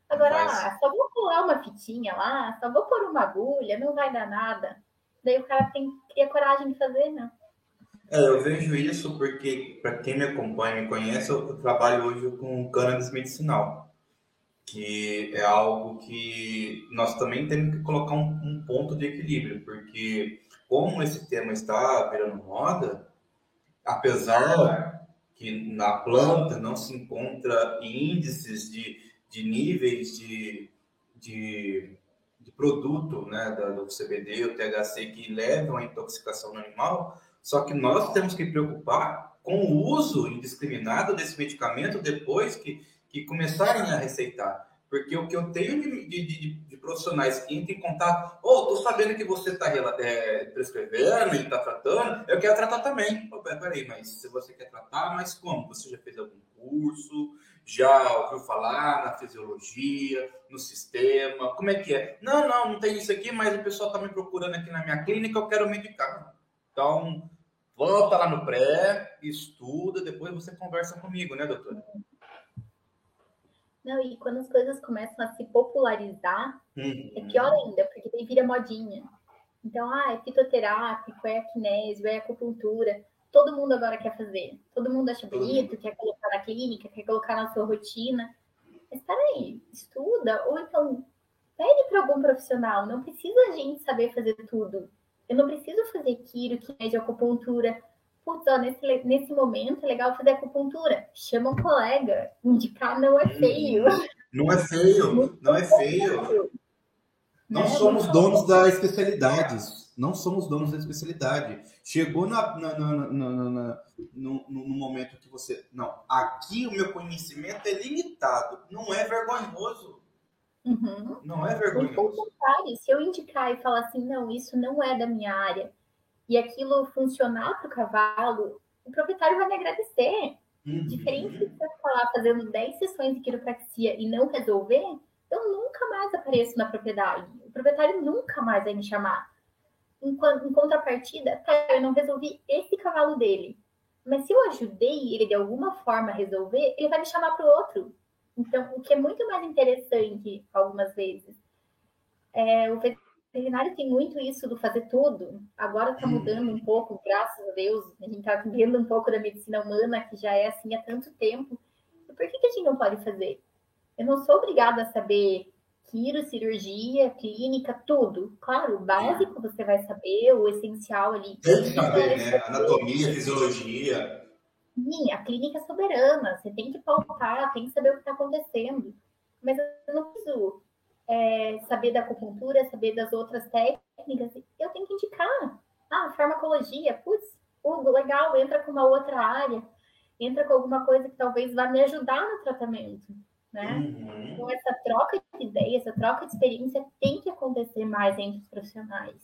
[SPEAKER 2] Agora, ah, só vou colar uma fitinha lá, só vou pôr uma agulha, não vai dar nada. Daí o cara tem que ter coragem de fazer, né?
[SPEAKER 3] É, eu vejo isso porque, para quem me acompanha, me conhece, eu trabalho hoje com cannabis medicinal que é algo que nós também temos que colocar um, um, ponto de equilíbrio, porque como esse tema está virando moda, apesar que na planta não se encontra índices de, de níveis de, de, de produto né, do CBD, o THC, que levam à intoxicação no animal, só que nós temos que preocupar com o uso indiscriminado desse medicamento depois que que começarem a receitar. Porque o que eu tenho de, de, de, de profissionais que entram em contato, ô, oh, tô sabendo que você está é, prescrevendo e está tratando, eu quero tratar também. Oh, peraí, mas se você quer tratar, mas como? Você já fez algum curso? Já ouviu falar na fisiologia, no sistema? Como é que é? Não, não, não tem isso aqui, mas o pessoal está me procurando aqui na minha clínica, eu quero medicar. Então, volta lá no pré, estuda, depois você conversa comigo, né, doutora?
[SPEAKER 2] Não, e quando as coisas começam a se popularizar, uhum. é pior ainda, porque daí vira modinha. Então, ah, é fitoterápico, é kinésio, é acupuntura. Todo mundo agora quer fazer. Todo mundo acha bonito, quer colocar na clínica, quer colocar na sua rotina. Mas peraí, estuda, ou então pede para algum profissional. Não precisa a gente saber fazer tudo. Eu não preciso fazer quiro, kinésio, acupuntura putz, ó, nesse, nesse momento é legal fazer acupuntura. Chama um colega. Indicar não é feio.
[SPEAKER 3] Não é feio, não é feio. Não né? somos donos da especialidade. Não somos donos da especialidade. Chegou na, na, na no, no, momento que você. Não, aqui o meu conhecimento é limitado. Não é vergonhoso.
[SPEAKER 2] Uhum.
[SPEAKER 3] Não é vergonhoso.
[SPEAKER 2] Se eu indicar e falar assim, não, isso não é da minha área, e aquilo funcionar para o cavalo, o proprietário vai me agradecer. Uhum. Diferente de você falar fazendo 10 sessões de quiropraxia e não resolver, eu nunca mais apareço na propriedade. O proprietário nunca mais vai me chamar. Em, em contrapartida, tá, eu não resolvi esse cavalo dele. Mas se eu ajudei ele de alguma forma a resolver, ele vai me chamar para o outro. Então, o que é muito mais interessante, algumas vezes, é o veterinário tem muito isso do fazer tudo. Agora está mudando um pouco, graças a Deus. A gente está vendo um pouco da medicina humana, que já é assim há tanto tempo. E por que, que a gente não pode fazer? Eu não sou obrigada a saber quiro, cirurgia, clínica, tudo. Claro, o básico você vai saber, o essencial ali.
[SPEAKER 3] Tem que saber, né? Anatomia, fisiologia.
[SPEAKER 2] Sim, a clínica é soberana, você tem que palpar, tem que saber o que está acontecendo. Mas eu não preciso é, saber da acupuntura, saber das outras técnicas, eu tenho que indicar. Ah, farmacologia, putz, uh, legal, entra com uma outra área, entra com alguma coisa que talvez vá me ajudar no tratamento né? Uhum. Então, essa troca de ideias, essa troca de experiência tem que acontecer mais entre os profissionais.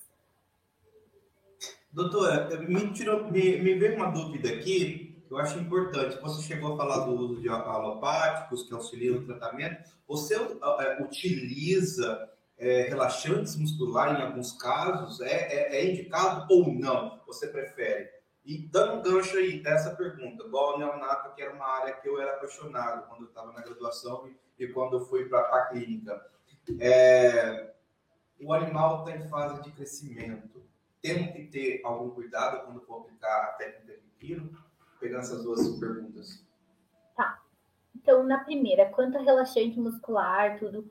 [SPEAKER 3] Doutora, me, tirou, me, me veio uma dúvida aqui eu acho importante. Você chegou a falar do uso de alopáticos que auxiliam no tratamento. Você uh, utiliza é, relaxantes musculares em alguns casos? É, é, é indicado ou não? Você prefere? E dando um gancho aí dessa pergunta, igual neonato, que era uma área que eu era apaixonado quando eu estava na graduação e, e quando eu fui para a clínica. É, o animal está em fase de crescimento. Temos que ter algum cuidado quando for aplicar a técnica de tiro? Pegando essas duas perguntas.
[SPEAKER 2] Tá. Então, na primeira, quanto a relaxante muscular, tudo,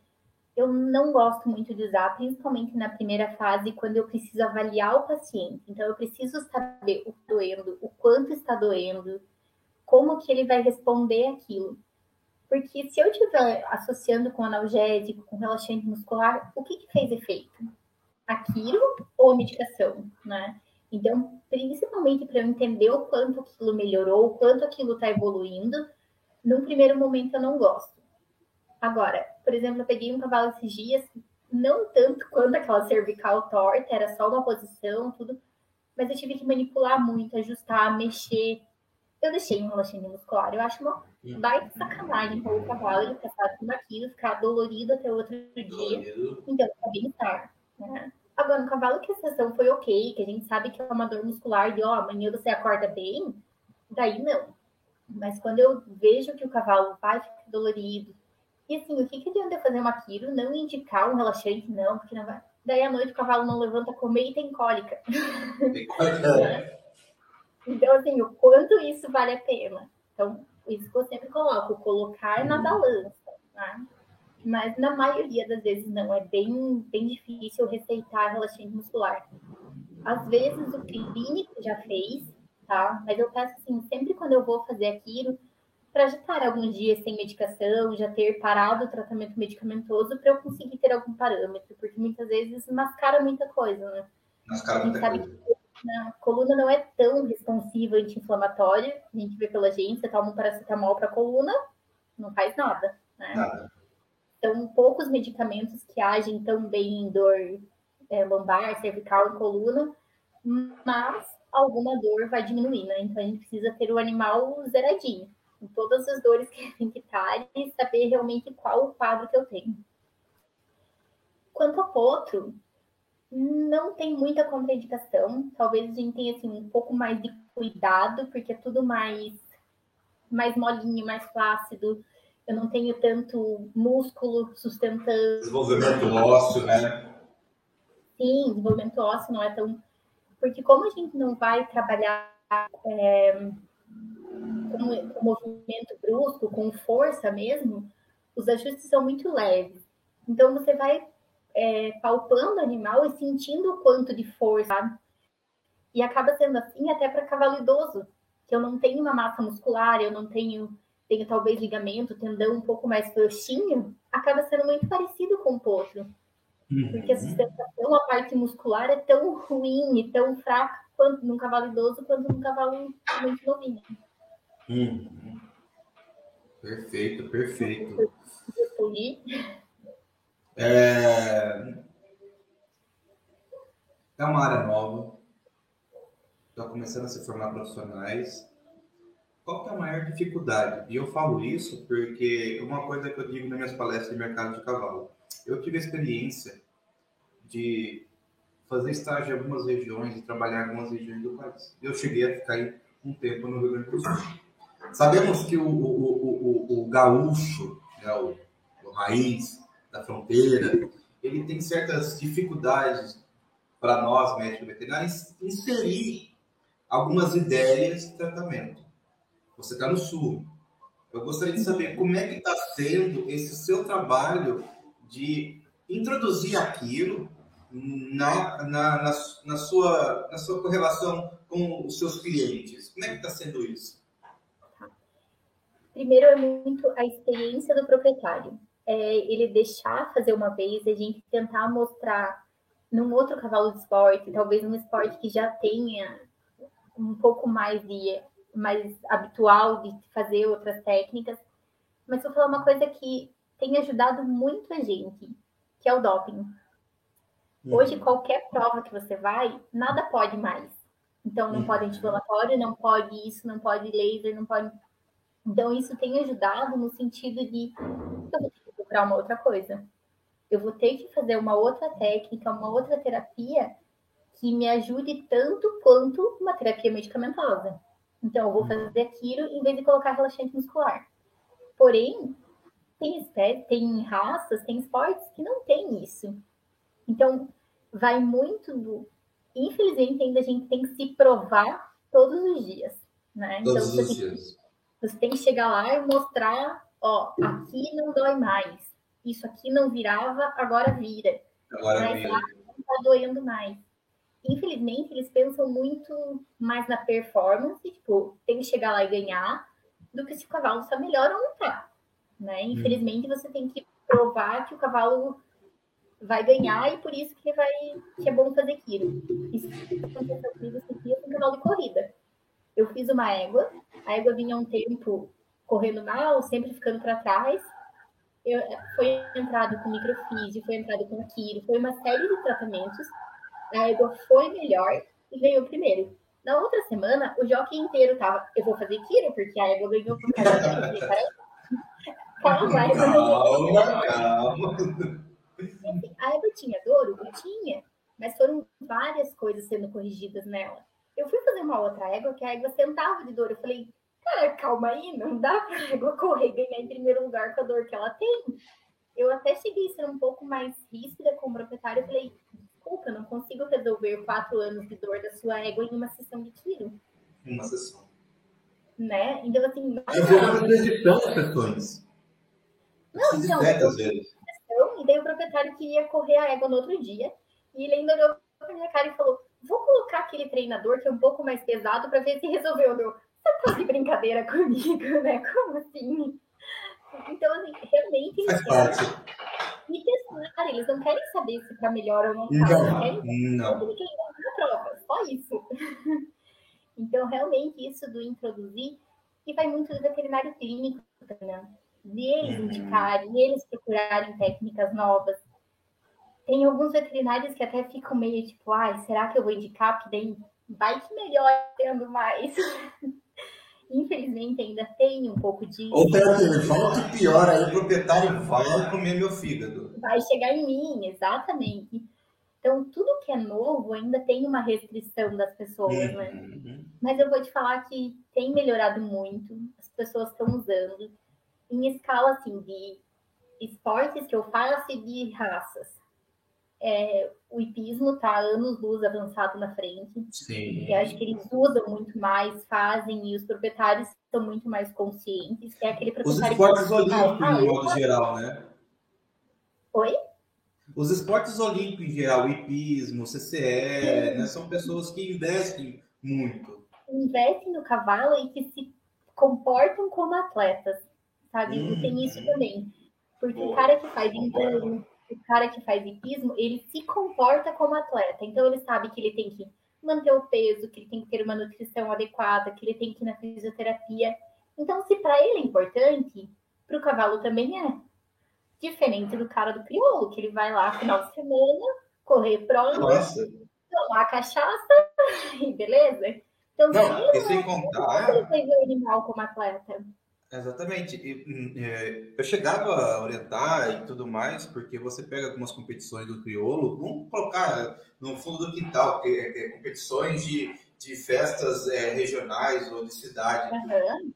[SPEAKER 2] eu não gosto muito de usar, principalmente na primeira fase, quando eu preciso avaliar o paciente. Então, eu preciso saber o que está doendo, o quanto está doendo, como que ele vai responder aquilo. Porque se eu estiver associando com analgésico, com relaxante muscular, o que, que fez efeito? Aquilo ou a medicação, né? Então, principalmente para eu entender o quanto aquilo melhorou, o quanto aquilo está evoluindo, num primeiro momento eu não gosto. Agora, por exemplo, eu peguei um cavalo esses dias, não tanto quanto aquela cervical torta, era só uma posição, tudo, mas eu tive que manipular muito, ajustar, mexer. Eu deixei um relaxante muscular. Eu acho uma baita sacanagem para o cavalo ele passar por aquilo, ficar dolorido até outro dia. Então, tá bem-estar. Né? Agora, no cavalo que a sessão foi ok, que a gente sabe que é uma dor muscular de, ó, amanhã você acorda bem, daí não. Mas quando eu vejo que o cavalo vai ficar dolorido, e assim, o que, que adianta fazer uma quiro, não indicar um relaxante, não, porque não vai. Daí à noite o cavalo não levanta comer e tem cólica. Tem *laughs* cólica. então, assim, o quanto isso vale a pena. Então, isso que eu sempre coloco, colocar na balança, né? Mas na maioria das vezes não, é bem, bem difícil receitar relaxante muscular. Às vezes o clínico já fez, tá? Mas eu peço assim, sempre quando eu vou fazer aquilo, para já estar alguns dias sem medicação, já ter parado o tratamento medicamentoso para eu conseguir ter algum parâmetro, porque muitas vezes mascara muita coisa, né?
[SPEAKER 3] Mascara muita coisa.
[SPEAKER 2] Que a coluna não é tão responsiva anti-inflamatória, a gente vê pela gente, você toma um paracetamol para a coluna, não faz nada, né? Nada. Então, poucos medicamentos que agem tão bem em dor é, lombar, cervical e coluna, mas alguma dor vai diminuir, né? Então, a gente precisa ter o animal zeradinho com todas as dores que tem *laughs* que estar e saber realmente qual o quadro que eu tenho. Quanto ao potro, não tem muita contraindicação. Talvez a gente tenha assim, um pouco mais de cuidado, porque é tudo mais, mais molinho, mais flácido. Eu não tenho tanto músculo sustentando.
[SPEAKER 3] Desenvolvimento ósseo, né?
[SPEAKER 2] Sim, desenvolvimento ósseo não é tão. Porque como a gente não vai trabalhar é, com, com movimento brusco, com força mesmo, os ajustes são muito leves. Então, você vai é, palpando o animal e sentindo o quanto de força. E acaba sendo assim até para cavalo idoso, que eu não tenho uma massa muscular, eu não tenho, tenho talvez ligamento, tendão um pouco mais frouxinho, acaba sendo muito parecido com o potro. Uhum. Porque a sustentação, a parte muscular é tão ruim e tão fraca quanto num cavalo idoso quanto num cavalo muito novinho.
[SPEAKER 3] Hum. Perfeito, perfeito. É... é uma área nova. Está começando a se formar profissionais. Qual que é a maior dificuldade? E eu falo isso porque uma coisa que eu digo nas minhas palestras de mercado de cavalo. Eu tive a experiência de fazer estágio em algumas regiões e trabalhar em algumas regiões do país. Eu cheguei a ficar um tempo no Rio Grande do Sul. Sabemos que o, o, o, o gaúcho, né, o raiz da fronteira, ele tem certas dificuldades para nós, médicos veterinários, inserir algumas ideias de tratamento. Você está no sul. Eu gostaria de saber como é que está sendo esse seu trabalho de introduzir aquilo na, na, na, na, sua, na sua correlação com os seus clientes? Como é que está sendo isso?
[SPEAKER 2] Primeiro é muito a experiência do proprietário. É ele deixar fazer uma vez, a gente tentar mostrar num outro cavalo de esporte, talvez um esporte que já tenha um pouco mais de mais habitual de fazer outras técnicas. Mas vou falar uma coisa que tem ajudado muito a gente, que é o doping. Hoje, uhum. qualquer prova que você vai, nada pode mais. Então, não uhum. pode anti-inflamatório, não pode isso, não pode laser, não pode. Então, isso tem ajudado no sentido de eu vou ter que procurar uma outra coisa. Eu vou ter que fazer uma outra técnica, uma outra terapia que me ajude tanto quanto uma terapia medicamentosa. Então, eu vou fazer aquilo em vez de colocar relaxante muscular. Porém, tem tem raças, tem esportes que não tem isso. Então, vai muito do. Infelizmente, ainda a gente tem que se provar todos os dias. Né?
[SPEAKER 3] Todos
[SPEAKER 2] então,
[SPEAKER 3] os dias.
[SPEAKER 2] você tem que chegar lá e mostrar: ó, aqui não dói mais. Isso aqui não virava, agora vira.
[SPEAKER 3] Agora Mas vira. lá
[SPEAKER 2] não está doendo mais. Infelizmente, eles pensam muito mais na performance, tipo, tem que chegar lá e ganhar, do que se o cavalo está melhor ou não está. Né? Hum. Infelizmente, você tem que provar que o cavalo vai ganhar e por isso que vai que é bom fazer aquilo. Isso aconteceu comigo no canal de corrida. Eu fiz uma égua, a égua vinha um tempo correndo mal, sempre ficando para trás. Eu, foi entrado com microfísio, foi entrado com quiro, foi uma série de tratamentos. A égua foi melhor e ganhou primeiro. Na outra semana, o jockey inteiro tava, eu vou fazer quiro, porque a égua ganhou por *laughs* Calma, calma, calma. Assim, a égua tinha dor? Eu tinha, mas foram várias coisas sendo corrigidas nela. Eu fui fazer uma outra égua que a égua sentava de dor. Eu falei, cara, calma aí, não dá pra égua correr e ganhar em primeiro lugar com a dor que ela tem. Eu até cheguei a ser um pouco mais ríspida com o proprietário. Eu falei, desculpa, eu não consigo resolver quatro anos de dor da sua égua em uma sessão de tiro.
[SPEAKER 3] Uma sessão.
[SPEAKER 2] Né? Então, assim. Não
[SPEAKER 3] eu vou fazer edição sessões.
[SPEAKER 2] Não, então. vezes e daí o proprietário queria correr a égua no outro dia, e ele ainda olhou pra minha cara e falou: Vou colocar aquele treinador que é um pouco mais pesado para ver se resolveu. Meu, você tá de brincadeira *laughs* comigo, né? Como assim? Então, assim, realmente.
[SPEAKER 3] Faz parte.
[SPEAKER 2] E testar, eles não querem saber se tá melhor ou não tá.
[SPEAKER 3] Não,
[SPEAKER 2] querem
[SPEAKER 3] não.
[SPEAKER 2] Eles querem prova, só isso. *laughs* então, realmente, isso do introduzir, e vai muito do veterinário clínico, né? de eles uhum. indicarem, eles procurarem técnicas novas. Tem alguns veterinários que até ficam meio tipo, ai, será que eu vou indicar? Porque daí vai que melhor tendo mais. *laughs* Infelizmente ainda tem um pouco de.
[SPEAKER 3] Ou pera fala que pior aí, o proprietário vai comer meu fígado.
[SPEAKER 2] Vai chegar em mim, exatamente. Então, tudo que é novo ainda tem uma restrição das pessoas, né? uhum. né? Mas eu vou te falar que tem melhorado muito, as pessoas estão usando em escala assim de esportes que eu faço e de raças. É, o hipismo está anos luz avançado na frente.
[SPEAKER 3] Sim.
[SPEAKER 2] E acho que eles usam muito mais, fazem, e os proprietários são muito mais conscientes. Que é aquele proprietário
[SPEAKER 3] os esportes olímpicos, ah, de modo geral, né?
[SPEAKER 2] Oi?
[SPEAKER 3] Os esportes olímpicos em geral, o hipismo, o CCE, né, são pessoas que investem muito.
[SPEAKER 2] Investem no cavalo e que se comportam como atletas sabe? Hum. E tem isso também. Porque o cara que faz enduro, o cara que faz hipismo, ele se comporta como atleta. Então ele sabe que ele tem que manter o peso, que ele tem que ter uma nutrição adequada, que ele tem que ir na fisioterapia. Então, se para ele é importante, para o cavalo também é. Diferente do cara do crioulo, que ele vai lá final de semana, correr prova, tomar cachaça *laughs* e beleza. Então,
[SPEAKER 3] não, se sem contar.
[SPEAKER 2] Ele o animal como atleta.
[SPEAKER 3] Exatamente. E, hum, é, eu chegava a orientar e tudo mais, porque você pega algumas competições do crioulo, vamos colocar no fundo do quintal, que é, é competições de, de festas é, regionais ou de cidade.
[SPEAKER 2] Uhum.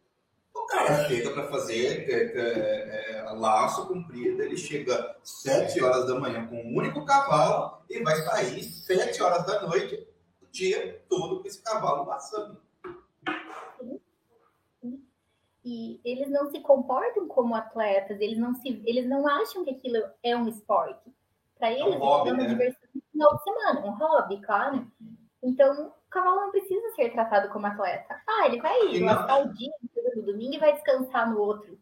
[SPEAKER 3] O cara chega para fazer é, é, laço comprido, ele chega sete horas da manhã com um único cavalo e vai sair sete horas da noite, o dia todo com esse cavalo passando.
[SPEAKER 2] E eles não se comportam como atletas, eles não se, eles não acham que aquilo é um esporte. Para eles, é, um hobby, é uma né? diversão no final de semana, um hobby, claro. Então, o cavalo não precisa ser tratado como atleta. Ah, ele vai gastar o dia no domingo e vai descansar no outro.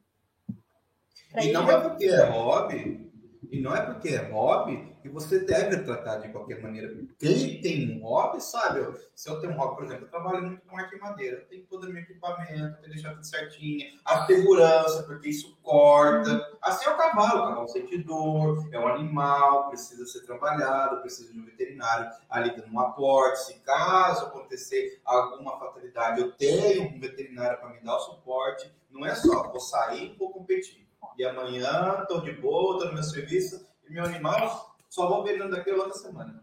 [SPEAKER 3] Pra e não é porque é hobby, e não é porque é hobby que você deve tratar de qualquer maneira. Quem tem um hobby, sabe? Se eu tenho um hobby, por exemplo, eu trabalho muito com arte e madeira, eu tenho todo o meu equipamento, tenho que deixar tudo certinho, a segurança, porque isso corta. Assim é o cavalo, o cavalo sente dor, é um animal, precisa ser trabalhado, precisa de um veterinário ali dando um aporte. Se caso acontecer alguma fatalidade, eu tenho um veterinário para me dar o suporte. Não é só vou sair e vou competir. E amanhã estou de boa, estou no meu serviço, e meu animal só vou ver ele daqui a outra semana.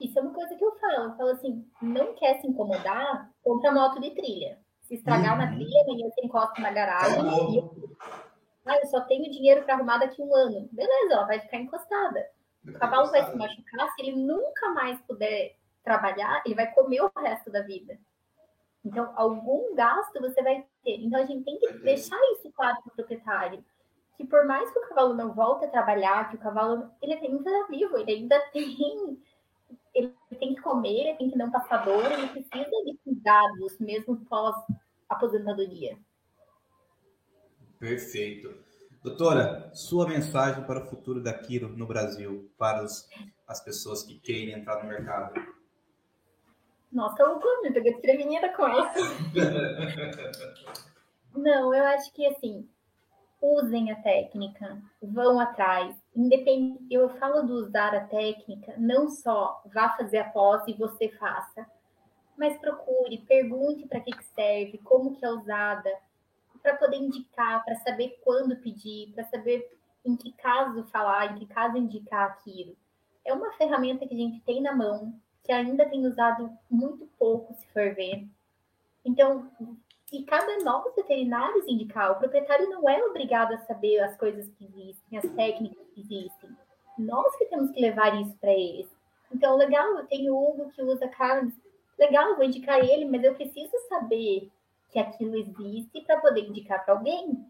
[SPEAKER 2] Isso é uma coisa que eu falo. Eu falo assim, não quer se incomodar, compra moto de trilha. Se estragar uhum. na trilha, amanhã você encosta na garagem. e eu... Ah, eu só tenho dinheiro para arrumar daqui um ano. Beleza, ela vai ficar encostada. O cavalo vai se machucar, se ele nunca mais puder trabalhar, ele vai comer o resto da vida. Então, algum gasto você vai ter. Então, a gente tem que deixar isso claro para o proprietário que por mais que o cavalo não volte a trabalhar, que o cavalo ele ainda é vivo, ele ainda *laughs* tem ele tem que comer, ele tem que não passar dor, ele precisa de cuidados mesmo pós aposentadoria.
[SPEAKER 3] Perfeito. Doutora, sua mensagem para o futuro da Quiro no Brasil, para os, as pessoas que querem entrar no mercado.
[SPEAKER 2] Nossa, eu me peguei desprevenida com isso. *laughs* Não, eu acho que assim, usem a técnica, vão atrás. Independente, eu falo do usar a técnica, não só vá fazer a posse e você faça, mas procure, pergunte para que, que serve, como que é usada, para poder indicar, para saber quando pedir, para saber em que caso falar, em que caso indicar aquilo. É uma ferramenta que a gente tem na mão, que ainda tem usado muito pouco, se for ver. Então, e cada nós veterinários indicar. O proprietário não é obrigado a saber as coisas que existem, as técnicas que existem. Nós que temos que levar isso para eles. Então, legal, eu tenho Hugo que usa carnes. Legal, vou indicar ele, mas eu preciso saber que aquilo existe para poder indicar para alguém.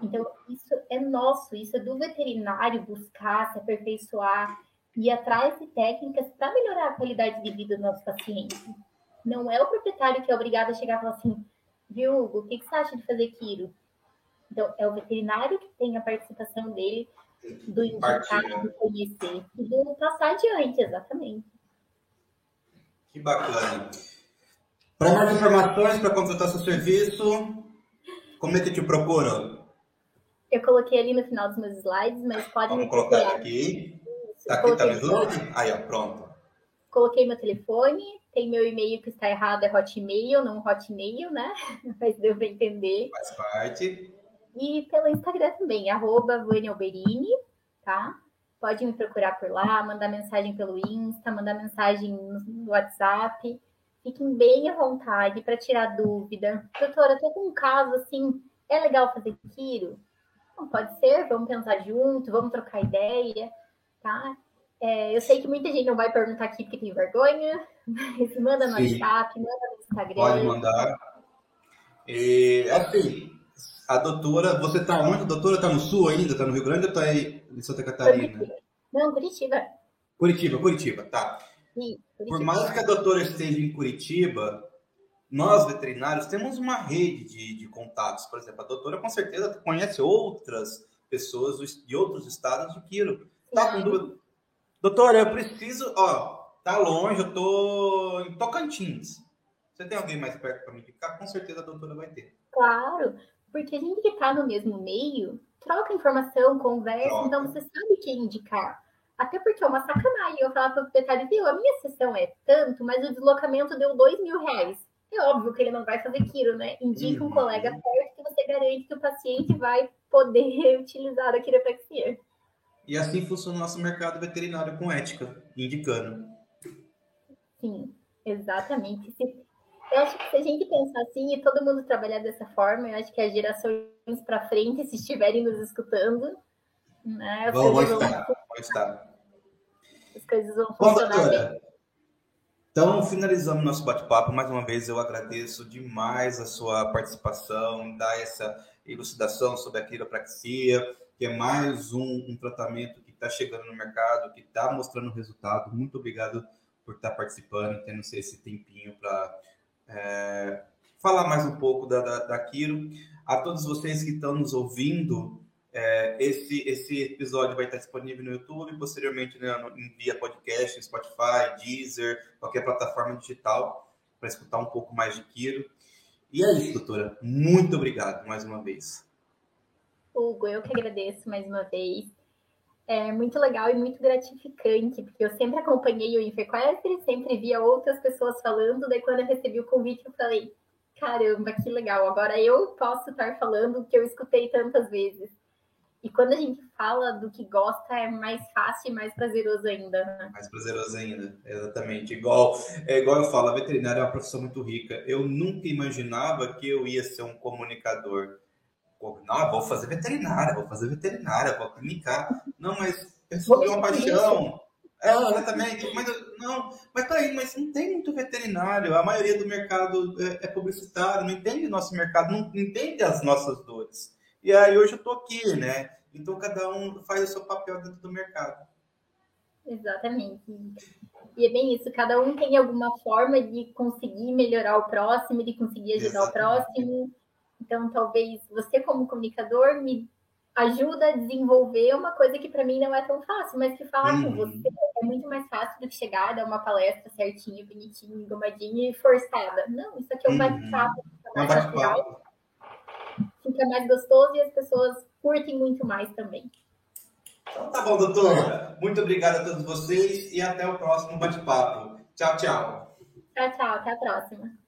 [SPEAKER 2] Então, isso é nosso, isso é do veterinário buscar, se aperfeiçoar, ir atrás de técnicas para melhorar a qualidade de vida do nosso paciente. Não é o proprietário que é obrigado a chegar e falar assim: viu, Hugo, o que, que você acha de fazer Quiro? Então, é o veterinário que tem a participação dele do indicar, do conhecer e do passar adiante, exatamente.
[SPEAKER 3] Que bacana. Para mais informações, para contratar seu serviço, como é que te procura?
[SPEAKER 2] Eu coloquei ali no final dos meus slides, mas pode
[SPEAKER 3] Vamos colocar aqui. Isso, tá aqui, tá no slide? Aí, ó, pronto.
[SPEAKER 2] Coloquei meu telefone, tem meu e-mail que está errado, é hotmail, não hotmail, né? *laughs* Mas deu para entender.
[SPEAKER 3] Faz parte.
[SPEAKER 2] E pelo Instagram também, arroba Alberini, tá? Pode me procurar por lá, mandar mensagem pelo Insta, mandar mensagem no WhatsApp. Fiquem bem à vontade para tirar dúvida. Doutora, estou com um caso assim, é legal fazer tiro? Não pode ser, vamos pensar junto, vamos trocar ideia, tá? É, eu sei que muita gente não vai perguntar aqui porque tem vergonha, mas manda no Sim. WhatsApp, manda no Instagram.
[SPEAKER 3] Pode mandar. E, assim, a doutora, você está onde? A doutora está no sul ainda? Está no Rio Grande ou está aí em Santa Catarina?
[SPEAKER 2] Curitiba. Não, Curitiba.
[SPEAKER 3] Curitiba, Curitiba, tá.
[SPEAKER 2] Sim, Curitiba.
[SPEAKER 3] Por mais que a doutora esteja em Curitiba, nós veterinários temos uma rede de, de contatos. Por exemplo, a doutora com certeza conhece outras pessoas de outros estados de Quiro. Tá com dúvida? Doutora, eu preciso, ó, tá longe, eu tô em Tocantins. Você tem alguém mais perto para me indicar? Com certeza a doutora vai ter.
[SPEAKER 2] Claro, porque a gente que tá no mesmo meio, troca informação, conversa, troca. então você sabe quem indicar. Até porque é uma sacanagem eu falar para o proprietário, viu, a minha sessão é tanto, mas o deslocamento deu dois mil reais. É óbvio que ele não vai fazer quiro, né? Indica uhum. um colega perto que você garante que o paciente vai poder *laughs* utilizar a quiropraxia.
[SPEAKER 3] E assim funciona o nosso mercado veterinário com ética, indicando.
[SPEAKER 2] Sim, exatamente. Eu acho que se a gente pensar assim e todo mundo trabalhar dessa forma, eu acho que as gerações para frente, se estiverem nos escutando, né,
[SPEAKER 3] vão, vão estar, vão estar.
[SPEAKER 2] As coisas vão funcionar
[SPEAKER 3] Bom, bem. Então, finalizamos nosso bate-papo. Mais uma vez, eu agradeço demais a sua participação, dar essa elucidação sobre a quiropraxia, que é mais um, um tratamento que está chegando no mercado, que está mostrando resultado. Muito obrigado por estar tá participando, tendo esse tempinho para é, falar mais um pouco da, da, da Quiro. A todos vocês que estão nos ouvindo, é, esse, esse episódio vai estar disponível no YouTube, posteriormente né, via podcast, Spotify, Deezer, qualquer plataforma digital, para escutar um pouco mais de Quiro. E é isso, doutora. Muito obrigado mais uma vez.
[SPEAKER 2] Hugo, eu que agradeço mais uma vez. É muito legal e muito gratificante, porque eu sempre acompanhei o Inferquestre, sempre via outras pessoas falando, daí quando eu recebi o convite eu falei, caramba, que legal, agora eu posso estar falando o que eu escutei tantas vezes. E quando a gente fala do que gosta, é mais fácil e mais prazeroso ainda. Né?
[SPEAKER 3] Mais prazeroso ainda, exatamente. Igual, é igual eu falo, a veterinária é uma profissão muito rica. Eu nunca imaginava que eu ia ser um comunicador. Não, vou fazer veterinária, vou fazer veterinária, vou clinicar. Não, mas é só uma paixão. É, exatamente. Mas não, mas peraí, mas não tem muito veterinário. A maioria do mercado é, é publicitário, não entende o nosso mercado, não entende as nossas dores. E aí hoje eu estou aqui, né? Então cada um faz o seu papel dentro do mercado.
[SPEAKER 2] Exatamente. E é bem isso, cada um tem alguma forma de conseguir melhorar o próximo, de conseguir ajudar Exatamente. o próximo. Então, talvez você, como comunicador, me ajuda a desenvolver uma coisa que para mim não é tão fácil, mas que falar uhum. com você é muito mais fácil do que chegar, dar uma palestra certinha, bonitinha, engomadinha e forçada. Não, isso aqui é um uhum. bate-papo. É um bate-papo fica mais gostoso e as pessoas curtem muito mais também.
[SPEAKER 3] Então tá bom, doutora. Muito obrigado a todos vocês e até o próximo bate-papo. Tchau, tchau.
[SPEAKER 2] Tchau, tchau. Até a próxima.